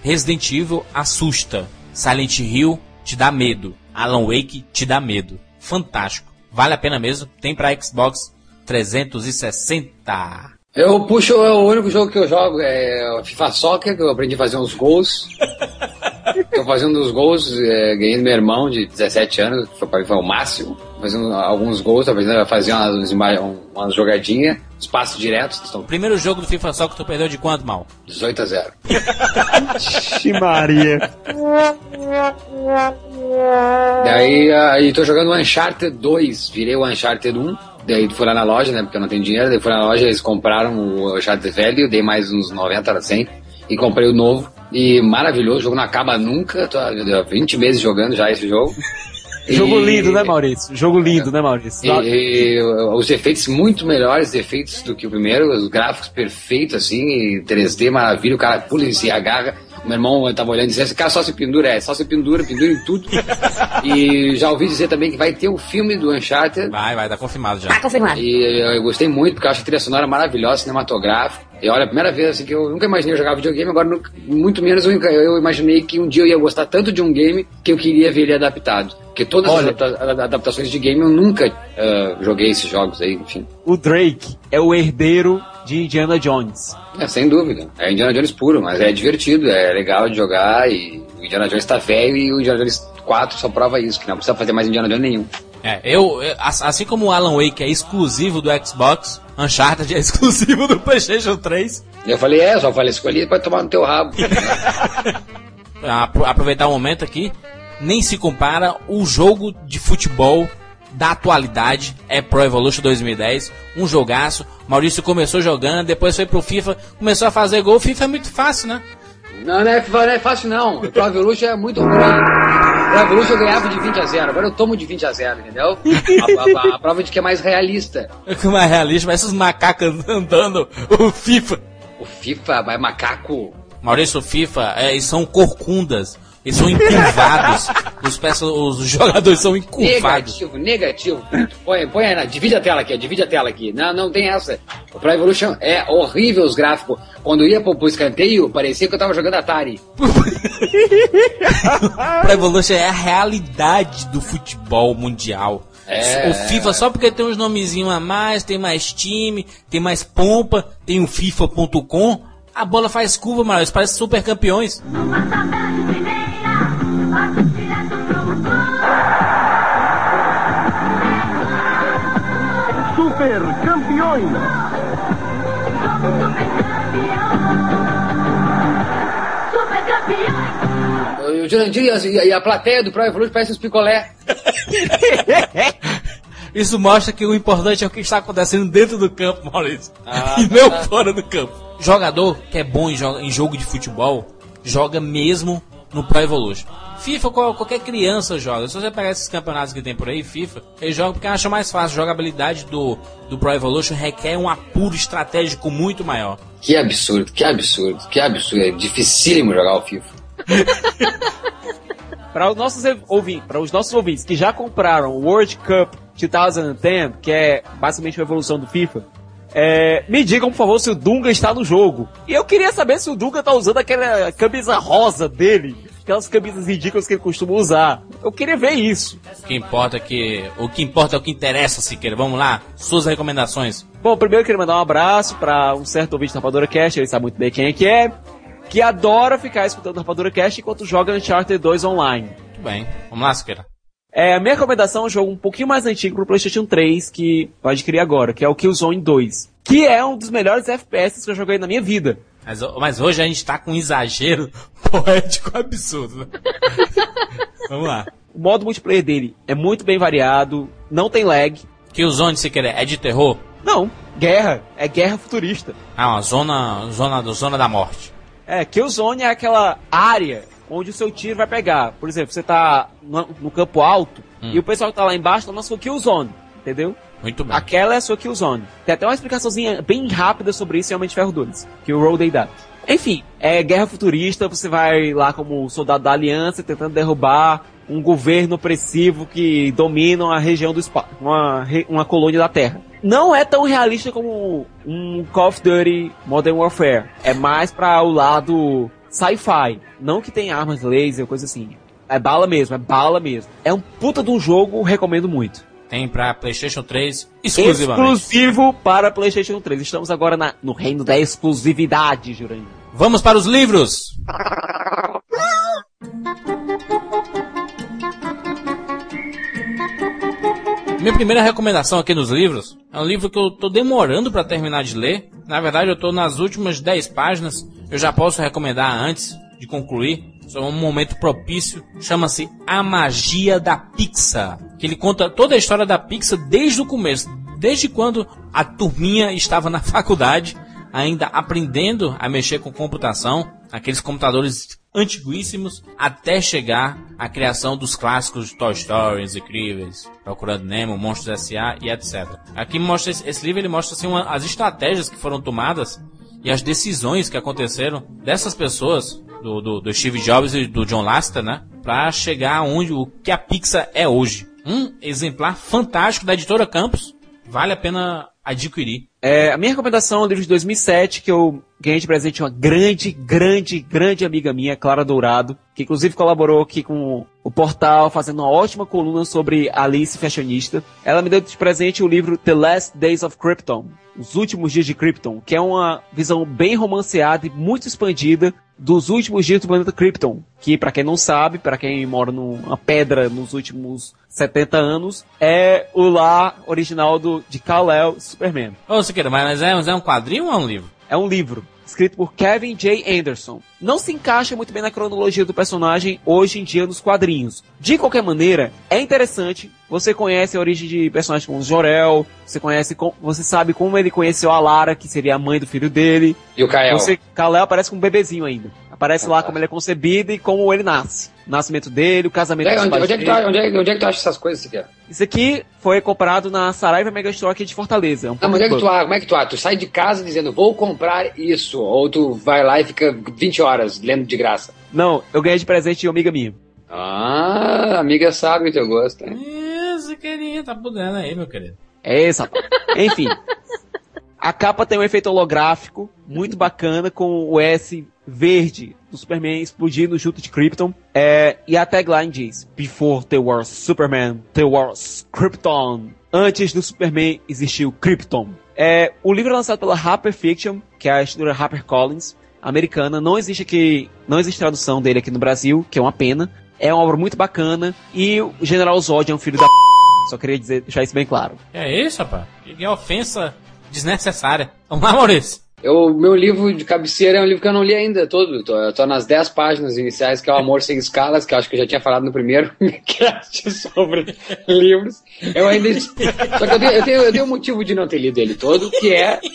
Resident Evil assusta. Silent Hill te dá medo. Alan Wake te dá medo. Fantástico. Vale a pena mesmo. Tem pra Xbox 360. Eu puxo, é o único jogo que eu jogo é o FIFA Soccer, que eu aprendi a fazer uns gols. Tô fazendo os gols, é, ganhei do meu irmão de 17 anos, que foi, foi o máximo. Fazendo alguns gols, tô aprendendo a fazer umas, umas, umas jogadinhas, os passos diretos, estão Primeiro jogo do FIFA que tu perdeu de quanto, mal? 18 a 0. Maria. Daí, aí tô jogando o Uncharted 2, virei o Uncharted 1. Daí fui lá na loja, né, porque eu não tenho dinheiro. Daí lá na loja, eles compraram o Uncharted velho, dei mais uns 90 a 100 e comprei o novo. E maravilhoso, o jogo não acaba nunca. Tô há 20 meses jogando já esse jogo. Jogo E- lindo, né, Maurício? Jogo lindo, né, Maurício? E, e os efeitos muito melhores efeitos do que o primeiro, os gráficos perfeitos assim, e 3D maravilha, o cara pula e se agarra. O meu irmão eu tava olhando e disse, esse cara só se pendura, é, só se pendura, pendura em tudo. e já ouvi dizer também que vai ter o filme do Uncharted. Vai, vai, tá confirmado já. Tá confirmado. E eu gostei muito, porque eu acho a trilha sonora maravilhosa, cinematográfica. E olha, a primeira vez assim, que eu nunca imaginei jogar videogame, agora nunca- muito menos eu, eu imaginei que um dia eu ia gostar tanto de um game que eu queria ver ele adaptado. Porque todas Olha. as adapta- ad- adaptações de game eu nunca ah, joguei esses jogos aí, enfim. O Drake é o herdeiro de Indiana Jones. É, sem dúvida. É Indiana Jones puro, mas é divertido, é legal de jogar e o Indiana Jones tá velho e o Indiana Jones 4 só prova isso, que não precisa fazer mais Indiana Jones nenhum. É, eu, eu- as- assim como o Alan Wake é exclusivo do Xbox, Uncharted é exclusivo do PlayStation 3. Eu falei, é, só falei, escolhi pra tomar no teu rabo. Apro- aproveitar o momento aqui, nem se compara o jogo de futebol da atualidade é Pro Evolution 2010, um jogaço. Maurício começou jogando, depois foi pro FIFA, começou a fazer gol. FIFA é muito fácil, né? Não, não é, não é fácil não. O Pro Evolution é muito ruim. O Pro Evolution eu ganhava de 20 a 0, agora eu tomo de 20 a 0, entendeu? A, a- a prova de que é mais realista. Que mais realista, mas esses macacos andando, o FIFA. O FIFA é macaco. Maurício, o FIFA, é, eles são corcundas, eles são encurvados. os, peças, os jogadores são encurvados. Negativo, negativo. Põe, põe aí, na- divide a tela aqui, divide a tela aqui. Não, não tem essa. O Pro Evolution é horrível os gráficos. Quando eu ia pro, pro escanteio, parecia que eu tava jogando Atari. Pro Evolution é a realidade do futebol mundial. É. O FIFA, só porque tem uns nomezinhos a mais, tem mais time, tem mais pompa, tem o FIFA.com, a bola faz curva, mano. Eles parecem super campeões. Super campeões. O Jurandir e a, e a plateia do Pro Evolution parece os picolé. Isso mostra que o importante é o que está acontecendo dentro do campo, Maurício. Ah, e não tá. fora do campo. Jogador que é bom em jogo de futebol, joga mesmo no Pro Evolution. FIFA, qual- qualquer criança joga. Se você pegar esses campeonatos que tem por aí, FIFA, eles jogam porque acha mais fácil. A jogabilidade do, do Pro Evolution requer um apuro estratégico muito maior. Que absurdo, que absurdo, que absurdo. É dificílimo jogar o FIFA. Para os nossos ouvintes, para os nossos ouvintes que já compraram o World Cup 2010, que é basicamente uma evolução do FIFA, é, me digam, por favor, se o Dunga está no jogo. E eu queria saber se o Dunga tá usando aquela camisa rosa dele, aquelas camisas ridículas que ele costuma usar. Eu queria ver isso. O que importa é que. O que importa é o que interessa, Siqueira. Vamos lá, suas recomendações. Bom, primeiro eu queria mandar um abraço para um certo ouvinte da Rapadura Cast, ele sabe muito bem quem é que é, que adora ficar escutando Rapadura Cast enquanto joga Uncharted 2 online. Muito bem. Vamos lá, Siqueira. É, a minha recomendação é um jogo um pouquinho mais antigo pro PlayStation 3 que eu adquiri agora, que é o Killzone 2. Que é um dos melhores FPS que eu joguei na minha vida. Mas, mas hoje a gente tá com um exagero poético absurdo. Vamos lá. O modo multiplayer dele é muito bem variado, não tem lag. Que o Zone, se querer, é de terror? Não, guerra. É guerra futurista. Ah, uma zona, zona, zona da morte. É, Killzone é aquela área onde o seu tiro vai pegar. Por exemplo, você tá no, no campo alto e o pessoal que tá lá embaixo tá na sua Killzone, entendeu? Muito bem. Aquela é a sua Killzone. Tem até uma explicaçãozinha bem rápida sobre isso em Homem de Ferro 2, que o Roll dá. Enfim, é guerra futurista, você vai lá como soldado da aliança tentando derrubar um governo opressivo que domina uma região do espaço, uma, uma colônia da Terra. Não é tão realista como um Call of Duty Modern Warfare. É mais para o lado sci-fi. Não que tem armas laser, coisa assim. É bala mesmo, é bala mesmo. É um puta de um jogo, recomendo muito. Tem pra PlayStation 3 exclusivamente. Exclusivo para PlayStation 3. Estamos agora na- no reino da exclusividade, Jurandir. Vamos para os livros. Minha primeira recomendação aqui nos livros é um livro que eu tô demorando para terminar de ler. Na verdade, eu tô nas últimas 10 páginas. Eu já posso recomendar antes de concluir. É um momento propício. Chama-se A Magia da Pixar. Que ele conta toda a história da Pixar desde o começo. Desde quando a turminha estava na faculdade, ainda aprendendo a mexer com computação. Aqueles computadores antiguíssimos até chegar à criação dos clássicos de Toy Story, Incríveis, Procurando Nemo, Monstros S.A. e etc. Aqui mostra esse, esse livro ele mostra assim uma- as estratégias que foram tomadas e as decisões que aconteceram dessas pessoas do, do, do Steve Jobs e do John Lasseter, né, para chegar onde o que a Pixar é hoje. Um exemplar fantástico da editora Campos, vale a pena adquirir. É, a minha recomendação é um livro de 2007 que eu ganhei de presente uma grande, grande, grande amiga minha, Clara Dourado, que inclusive colaborou aqui com o portal, fazendo uma ótima coluna sobre Alice Fashionista. Ela me deu de presente o livro The Last Days of Krypton, Os Últimos Dias de Krypton, que é uma visão bem romanceada e muito expandida dos últimos dias do planeta Krypton, que pra quem não sabe, pra quem mora numa pedra nos últimos 70 anos, é o lar original do, de Kal-El Superman. Ô, Siqueira, mas é, mas é um quadrinho ou é um livro? É um livro escrito por Kevin J. Anderson. Não se encaixa muito bem na cronologia do personagem hoje em dia nos quadrinhos. De qualquer maneira, é interessante. Você conhece a origem de personagens como Jorel, você conhece, com- você sabe como ele conheceu a Lara, que seria a mãe do filho dele. E o Kael? Você, Kal-El aparece como um bebezinho ainda. Aparece lá como ele é concebido e como ele nasce. O nascimento dele, o casamento é- onde, onde é que tu, onde, é, onde é que tu acha essas coisas, Siqueira? Isso aqui foi comprado na Saraiva Megastore aqui de Fortaleza. É um Não, mas onde é que tu, como é que tu acha? Tu sai de casa dizendo, vou comprar isso, ou tu vai lá e fica 20 horas lendo de graça. Não, eu ganhei de presente de uma amiga minha. Ah, amiga sabe o teu gosto, hein? Ih, Siqueirinha, tá podendo aí, meu querido. É essa. Enfim. A capa tem um efeito holográfico muito bacana com o S verde do Superman explodindo junto de Krypton. É, e a tagline diz: Before there was Superman, there was Krypton. Antes do Superman existiu Krypton. É, o livro é lançado pela Harper Fiction, que é a editora HarperCollins, americana. Não existe aqui, não existe tradução dele aqui no Brasil, que é uma pena. É uma obra muito bacana e o General Zod é um filho da p... Só queria dizer, deixar isso bem claro. É isso, rapaz? Que ofensa desnecessária. Vamos lá, Maurício. O meu livro de cabeceira é um livro que eu não li ainda todo. Tô, eu tô nas 10 páginas iniciais, que é o Amor Sem Escalas, que eu acho que eu já tinha falado no primeiro cast sobre livros. Eu ainda. Só que eu tenho, eu, tenho, eu tenho um motivo de não ter lido ele todo, que é.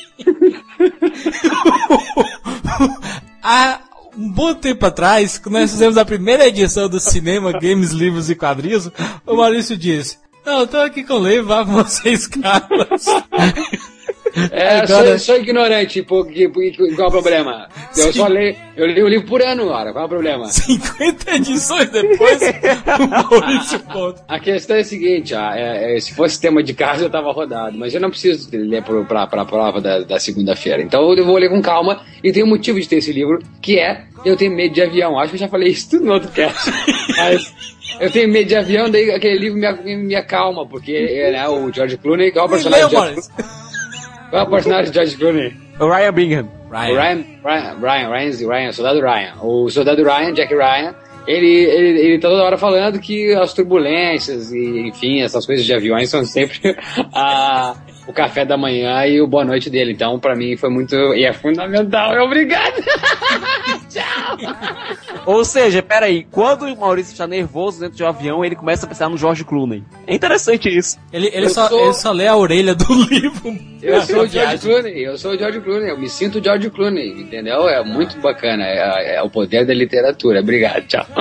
Há um bom tempo atrás, quando nós fizemos a primeira edição do Cinema, Games, Livros e Quadrinhos, o Maurício disse: Não, eu tô aqui com o livro, vá com vocês, caras. É, Agora- sou, sou ignorante, pô, qual é o problema? Eu só leio, eu leio o livro por ano, ora, qual é o problema? 50 edições depois, o Maurício conta. A questão é a seguinte, ó, é- é, se fosse tema de casa eu tava rodado, mas eu não preciso ler pro, pra, pra prova da, da segunda-feira. Então eu vou ler com calma e tem um motivo de ter esse livro, que é eu tenho medo de avião. Acho que eu já falei isso tudo no outro cast. mas eu tenho medo de avião, daí aquele livro me, me, acalma, porque é, né, o George Clooney, é o personagem Leu, de George. Clooney? Qual é o personagem de George Clooney? O Ryan Bingham. O Ryan, Ryan, Ryan, Ryan, Ryan, soldado Ryan. O soldado Ryan, Jack Ryan, ele, ele, ele tá toda hora falando que as turbulências e, enfim, essas coisas de aviões são sempre a, o café da manhã e o boa noite dele. Então, pra mim, foi muito. E é fundamental. Obrigado! Ou seja, peraí, quando o Maurício está nervoso dentro de um avião, ele começa a pensar no George Clooney. É interessante isso. Ele, ele, Eu só, sou- ele só lê a orelha do livro. Eu sou o George viagem. Clooney, eu sou o George Clooney, eu me sinto o George Clooney, entendeu? É muito bacana, é, é o poder da literatura. Obrigado, tchau.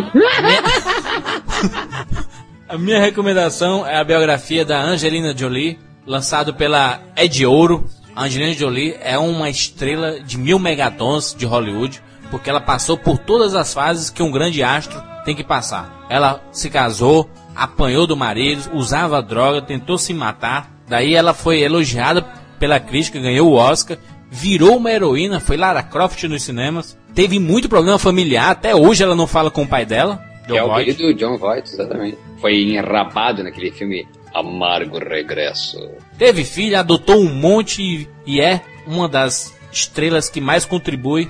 A minha recomendação é a biografia da Angelina Jolie, lançado pela Ed Ouro. A Angelina Jolie é uma estrela de mil megatons de Hollywood, porque ela passou por todas as fases que um grande astro tem que passar. Ela se casou, apanhou do marido, usava droga, tentou se matar. Daí ela foi elogiada pela crítica, ganhou o Oscar, virou uma heroína, foi Lara Croft nos cinemas. Teve muito problema familiar, até hoje ela não fala com o pai dela. Que é John o Voight. querido John Voight, exatamente. Foi enrapado naquele filme Amargo Regresso. Teve filho, adotou um monte e é uma das estrelas que mais contribui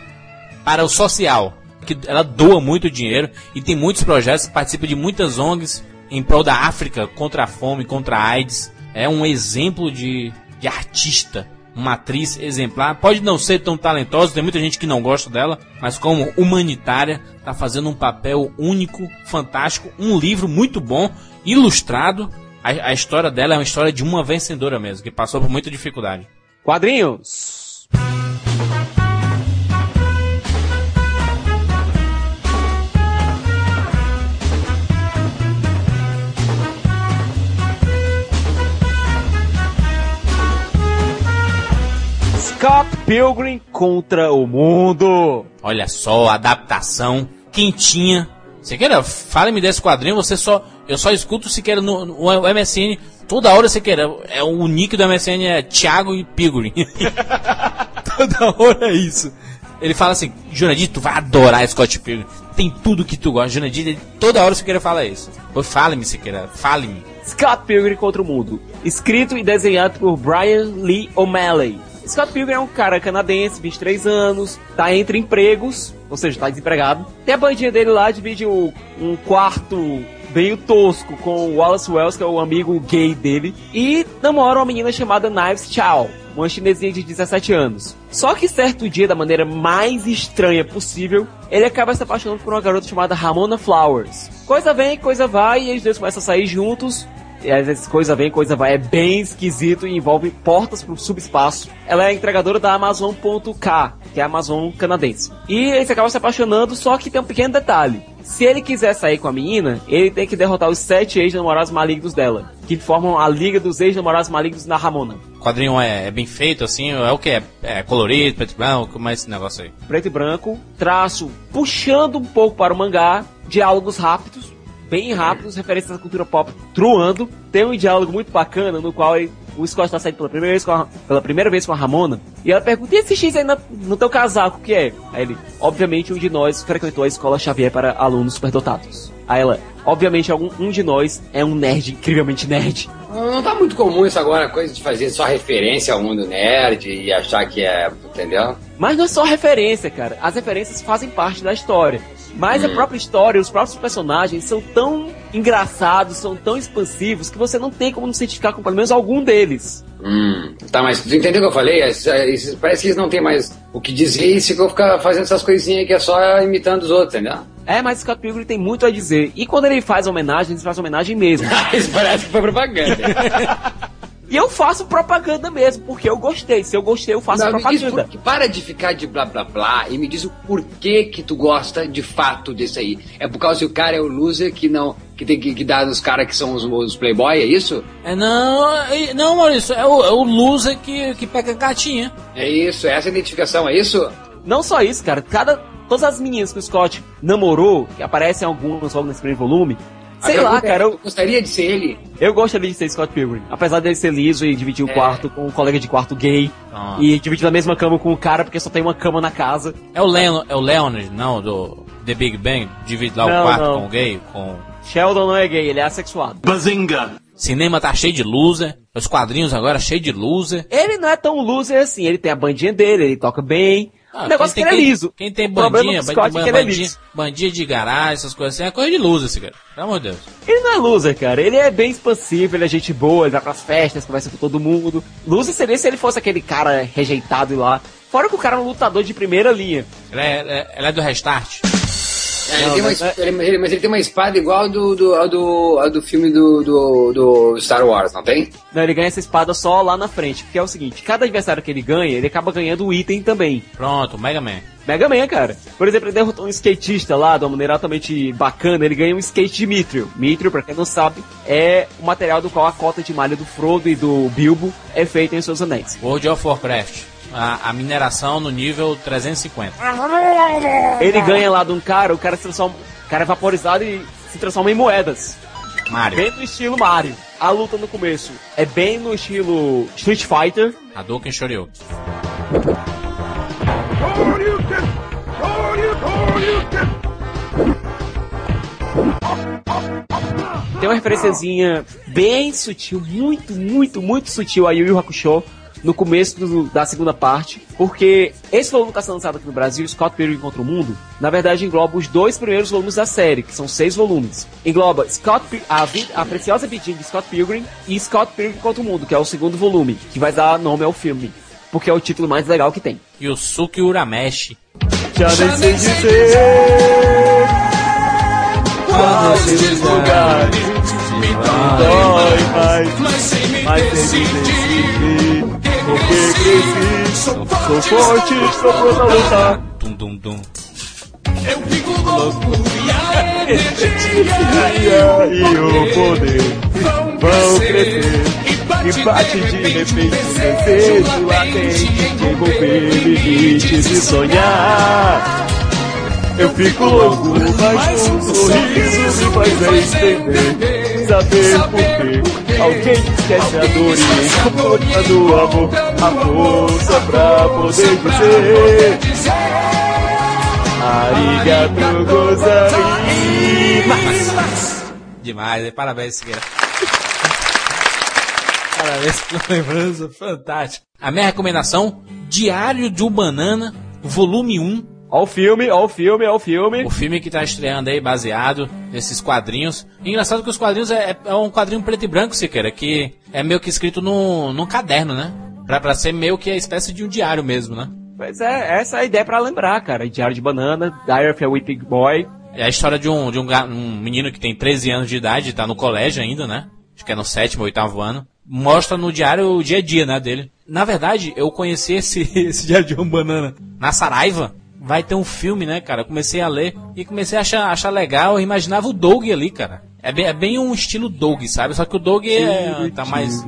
para o social. Que ela doa muito dinheiro e tem muitos projetos, participa de muitas ONGs em prol da África, contra a fome, contra a AIDS. É um exemplo de, de artista, uma atriz exemplar. Pode não ser tão talentosa, tem muita gente que não gosta dela, mas como humanitária, tá fazendo um papel único, fantástico, um livro muito bom, ilustrado. A, a história dela é uma história de uma vencedora mesmo, que passou por muita dificuldade. Quadrinhos. Scott Pilgrim contra o mundo. Olha só, adaptação quentinha. Você queira, fale-me desse quadrinho, você só. Eu só escuto se queira no, no- o MSN. Toda hora você queira. É o nick do MSN é Thiago e Pilgrim. toda hora é isso. Ele fala assim, Jurandir, tu vai adorar Scott Pilgrim. Tem tudo que tu gosta. Jurandir, toda hora você queira fala isso. Fale-me, se queira, fale-me. Scott Pilgrim contra o mundo. Escrito e desenhado por Brian Lee O'Malley. Scott Pilgrim é um cara canadense, 23 anos, tá entre empregos, ou seja, tá desempregado. Tem a bandinha dele lá, divide o- um quarto meio tosco com o Wallace Wells, que é o amigo gay dele, e namora uma menina chamada Knives Chow, uma chinesinha de 17 anos. Só que certo dia, da maneira mais estranha possível, ele acaba se apaixonando por uma garota chamada Ramona Flowers. Coisa vem, coisa vai, e eles dois começam a sair juntos, e às vezes coisa vem, coisa vai, é bem esquisito e envolve portas pro subespaço. Ela é entregadora da Amazon.k, que é a Amazon canadense. E eles acabam se apaixonando, só que tem um pequeno detalhe. Se ele quiser sair com a menina, ele tem que derrotar os sete ex-namorados malignos dela, que formam a Liga dos Ex-Namorados Malignos da Ramona. O quadrinho é, é bem feito, assim, é o que? É, é colorido, preto e branco, como é esse negócio aí? Preto e branco, traço puxando um pouco para o mangá, diálogos rápidos, bem rápidos, referências à cultura pop truando. Tem um diálogo muito bacana no qual ele- o Scott tá saindo pela primeira vez com a, pela primeira vez com a Ramona. E ela pergunta: e esse X aí na- no teu casaco, o que é? Aí ele: obviamente um de nós frequentou a escola Xavier para alunos superdotados. Aí ela: obviamente algum, um de nós é um nerd incrivelmente nerd. Não tá muito comum isso agora, coisa de fazer só referência ao mundo nerd e achar que é, entendeu? Mas não é só referência, cara. As referências fazem parte da história. Mas a própria história, os próprios personagens são tão engraçados, são tão expansivos que você não tem como não se identificar com pelo menos algum deles. Hum, tá, mas tu entendeu o que eu falei? Es- es- Parece que eles não têm mais o que dizer e ficam ficar fazendo essas coisinhas que é só imitando os outros, entendeu? É, mas Scott Pilgrim tem muito a dizer. E quando ele faz homenagem, ele faz homenagem mesmo. Isso parece que foi propaganda. e eu faço propaganda mesmo, porque eu gostei. Se eu gostei, eu faço Não, propaganda. por para de ficar de blá blá blá e me diz o porquê que tu gosta de fato desse aí. É por causa que o cara é o loser que não. que tem que, que dar nos caras que são os, os playboy, é isso? É, não, não, Maurício, é o, é o loser que, que pega gatinha. É isso, essa é a identificação, é isso? Não só isso, cara. Cada, todas as meninas que o Scott namorou, que aparecem algumas logo nesse primeiro volume, sei lá, cara. Eu, gostaria de ser ele? eu gostaria de ser Scott Pilgrim. Apesar dele ser liso e dividir o É. quarto com um colega de quarto gay. Ah. E dividir a mesma cama com o cara, porque só tem uma cama na casa. É o, Leon, é o Leonard, não, do The Big Bang, divide lá Não, o quarto não. com o gay, com... Sheldon não é gay, ele é assexuado. Cinema tá cheio de loser, os quadrinhos agora cheio de loser. Ele não é tão loser assim, ele tem a bandinha dele, ele toca bem. Ah, o negócio é que ele é tem- liso. Quem tem bandinha, é é bandinha, liso. bandinha de garagem, essas coisas assim, é coisa de loser esse cara. Pelo amor de Deus. Ele não é loser, cara. Ele é bem expansivo, ele é gente boa, ele vai pras festas, conversa com todo mundo. Loser seria se ele fosse aquele cara rejeitado e lá. Fora que o cara é um lutador de primeira linha. Ela é, ela- ela é do Restart. É, ele Não, tem uma mas es- ele- ele- mas ele tem uma espada igual ao do, do, ao do, ao do filme do, do, do Star Wars, não tem? Não, ele ganha essa espada só lá na frente. Porque é o seguinte, cada adversário que ele ganha, ele acaba ganhando um item também. Pronto, Mega Man. Mega Man, cara. Por exemplo, ele derrotou um skatista lá de uma maneira altamente bacana. Ele ganha um skate de Mithril. Mithril, pra quem não sabe, é o material do qual a cota de malha do Frodo e do Bilbo é feita em seus anéis. World of Warcraft. A, a mineração no nível 350. Ele ganha lá de um cara, o cara se transforma. O cara é vaporizado e se transforma em moedas. Mario. Bem no estilo Mario. A luta no começo é bem no estilo Street Fighter. Hadouken Shoryuken. Tem uma referenciazinha bem sutil, muito, muito, muito sutil a Yu Yu Hakusho no começo do- da segunda parte, porque esse volume que está sendo lançado aqui no Brasil, Scott Pilgrim contra o Mundo, na verdade engloba os dois primeiros volumes da série, que são seis volumes. Engloba Scott, Pil- a, a preciosa vidinha de Scott Pilgrim e Scott Pilgrim contra o Mundo, que é o segundo volume, que vai dar nome ao filme, porque é o título mais legal que tem. Yusuke Urameshi. Já nem sei dizer quais esses lugares me dói mais, mas sem me decidir, porque cresci, sou forte, estou pronto a lutar. Dum dum dum. energia e o poder vão crescer. E bate de repente um desejo latente de envolver limites e sonhar. Eu fico louco, mas um sorriso me faz entender. Saber por quê alguém esquece a dor e encontra do amor a força pra poder dizer. Arigato gozaimasu. Demais, parabéns, Siqueira. Parabéns pela lembrança fantástica. A minha recomendação, Diário de um Banana, volume 1, Ó o filme, ó o filme, ó o filme. o filme que tá estreando aí, baseado nesses quadrinhos. Engraçado que os quadrinhos é, é um quadrinho preto e branco, Siqueira, que é meio que escrito num, num caderno, né? Pra, pra ser meio que a espécie de um diário mesmo, né? Pois é, essa é a ideia pra lembrar, cara. Diário de Banana, Diary of a Whipping Boy. É a história de um, de um, um menino que tem 13 anos de idade, tá no colégio ainda, né? Acho que é no sétimo, oitavo ano. Mostra no diário o dia a dia, né, dele. Na verdade, eu conheci esse, esse diário de um banana na Saraiva. Vai ter um filme, né, cara? Eu comecei a ler e comecei a achar, achar legal. Eu imaginava o Doug ali, cara. É bem, é bem um estilo Doug, sabe? Só que o Doug é, tá mais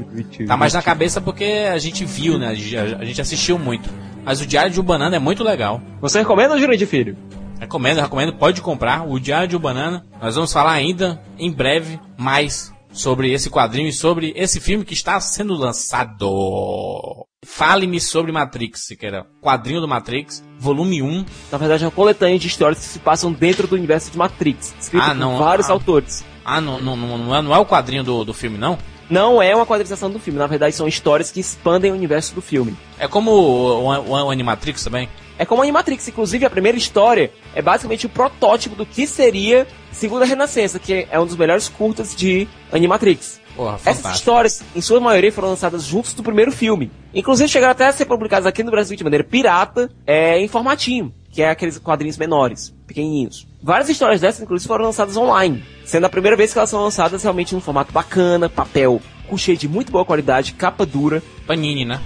tá mais na cabeça porque a gente viu, né? A gente, a gente assistiu muito. Mas o Diário de um Banana é muito legal. Você recomenda, Jurandir Filho? Recomendo, recomendo, pode comprar o Diário de um Banana. Nós vamos falar ainda, em breve, mais sobre esse quadrinho e sobre esse filme que está sendo lançado. Fale-me sobre Matrix, se queira. Quadrinho do Matrix, volume 1. Na verdade, é uma coletânea de histórias que se passam dentro do universo de Matrix, escrito Ah, não, por vários ah. autores. Ah, não, não, não, não, é, não é o quadrinho do, do filme, não? Não é uma quadrização do filme, na verdade são histórias que expandem o universo do filme. É como o, o, o, Animatrix também? É como Animatrix, inclusive a primeira história é basicamente o protótipo do que seria Segunda Renascença, que é um dos melhores curtas de Animatrix. Porra, Essas histórias, em sua maioria, foram lançadas juntos do primeiro filme. Inclusive chegaram até a ser publicadas aqui no Brasil de maneira pirata, é, em formatinho, que é aqueles quadrinhos menores, pequenininhos. Várias histórias dessas, inclusive, foram lançadas online, sendo a primeira vez que elas são lançadas realmente num formato bacana, papel, couchê de muito boa qualidade, capa dura, Panini, né?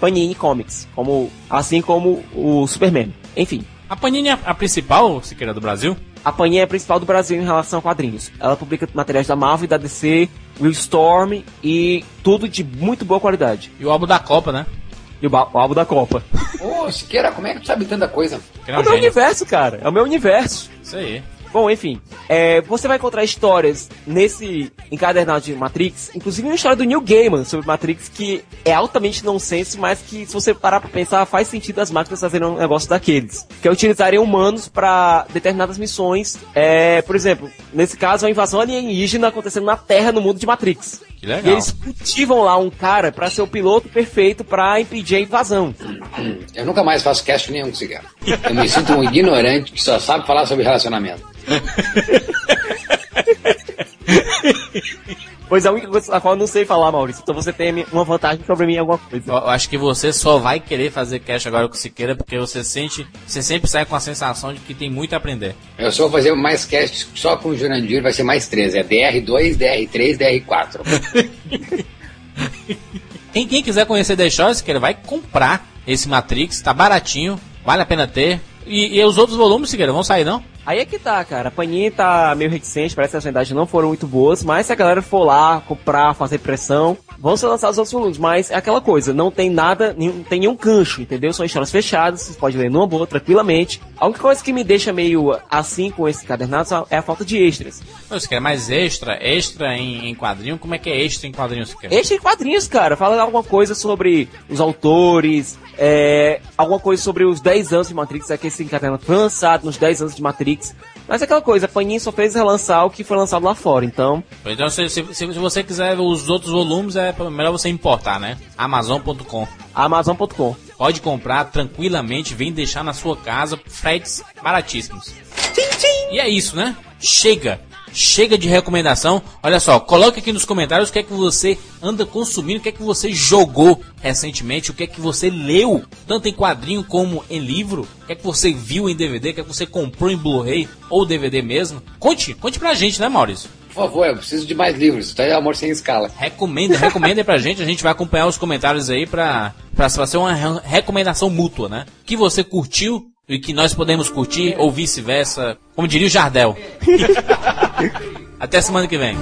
Panini Comics, como, assim como o Superman. Enfim, A Panini é a principal, se queira, do Brasil? A Panini é a principal do Brasil em relação a quadrinhos. Ela publica materiais da Marvel e da DC, Will Storm e tudo de muito boa qualidade. E o álbum da Copa, né? E o, o álbum da Copa. Ô, Siqueira, como é que tu sabe tanta coisa? É o meu gênio. universo, cara. É o meu universo. Isso aí. Bom, enfim. é, você vai encontrar histórias nesse encadernado de Matrix, inclusive uma história do Neil Gaiman sobre Matrix que é altamente nonsense, mas que se você parar pra pensar, faz sentido as máquinas fazerem um negócio daqueles. Que é utilizarem humanos pra determinadas missões. É, por exemplo, nesse caso, a invasão alienígena acontecendo na Terra no mundo de Matrix. Que legal. E eles cultivam lá um cara pra ser o piloto perfeito pra impedir a invasão. Eu nunca mais faço cast nenhum com Siqueira. Eu me sinto um ignorante que só sabe falar sobre relacionamento. Pois é a única coisa a qual eu não sei falar, Maurício. Então você tem uma vantagem sobre mim em alguma coisa. Eu eu acho que você só vai querer fazer cash agora com o Siqueira porque você sente, você sempre sai com a sensação de que tem muito a aprender. Eu só vou fazer mais cast só com o Jurandir, vai ser mais três. É DR2, DR3, DR4. Quem, quem quiser conhecer The Show, Siqueira, vai comprar esse Matrix, tá baratinho, vale a pena ter. E, e os outros volumes, Siqueira, vão sair não? Aí é que tá, cara. A Panini tá meio reticente, parece que as vendagens não foram muito boas, mas se a galera for lá comprar, fazer pressão, vão ser lançados outros volumes. Mas é aquela coisa, não tem nada, não tem nenhum gancho, entendeu? São histórias fechadas, vocês podem ler numa boa, tranquilamente. A única coisa que me deixa meio assim com esse cadernado é a falta de extras. Ô, Siqueira, mais extra, extra em, em quadrinho, como é que é extra em quadrinho, Siqueira? Extra em quadrinhos, cara. Fala alguma coisa sobre os autores, é, alguma coisa sobre os 10 anos de Matrix, é que esse encadernado foi lançado nos 10 anos de Matrix. Mas é aquela coisa, a Panini só fez relançar o que foi lançado lá fora, então... Então, se, se, se- se você quiser os outros volumes, é melhor você importar, né? Amazon.com. Amazon.com. Pode comprar tranquilamente, vem deixar na sua casa, fretes baratíssimos. E é isso, né? Chega! Chega de recomendação. Olha só, coloque aqui nos comentários o que é que você anda consumindo, o que é que você jogou recentemente, o que é que você leu, tanto em quadrinho como em livro, o que é que você viu em DVD, o que é que você comprou em Blu-ray ou DVD mesmo. Conte, conte pra gente, né, Maurício? Por favor, eu preciso de mais livros. Tá aí Amor Sem Escala. Recomenda, recomenda pra gente, a gente vai acompanhar os comentários aí pra, pra, pra ser uma re- recomendação mútua, né? Que você curtiu e que nós podemos curtir, ou vice-versa, como diria o Jardel. Até semana que vem.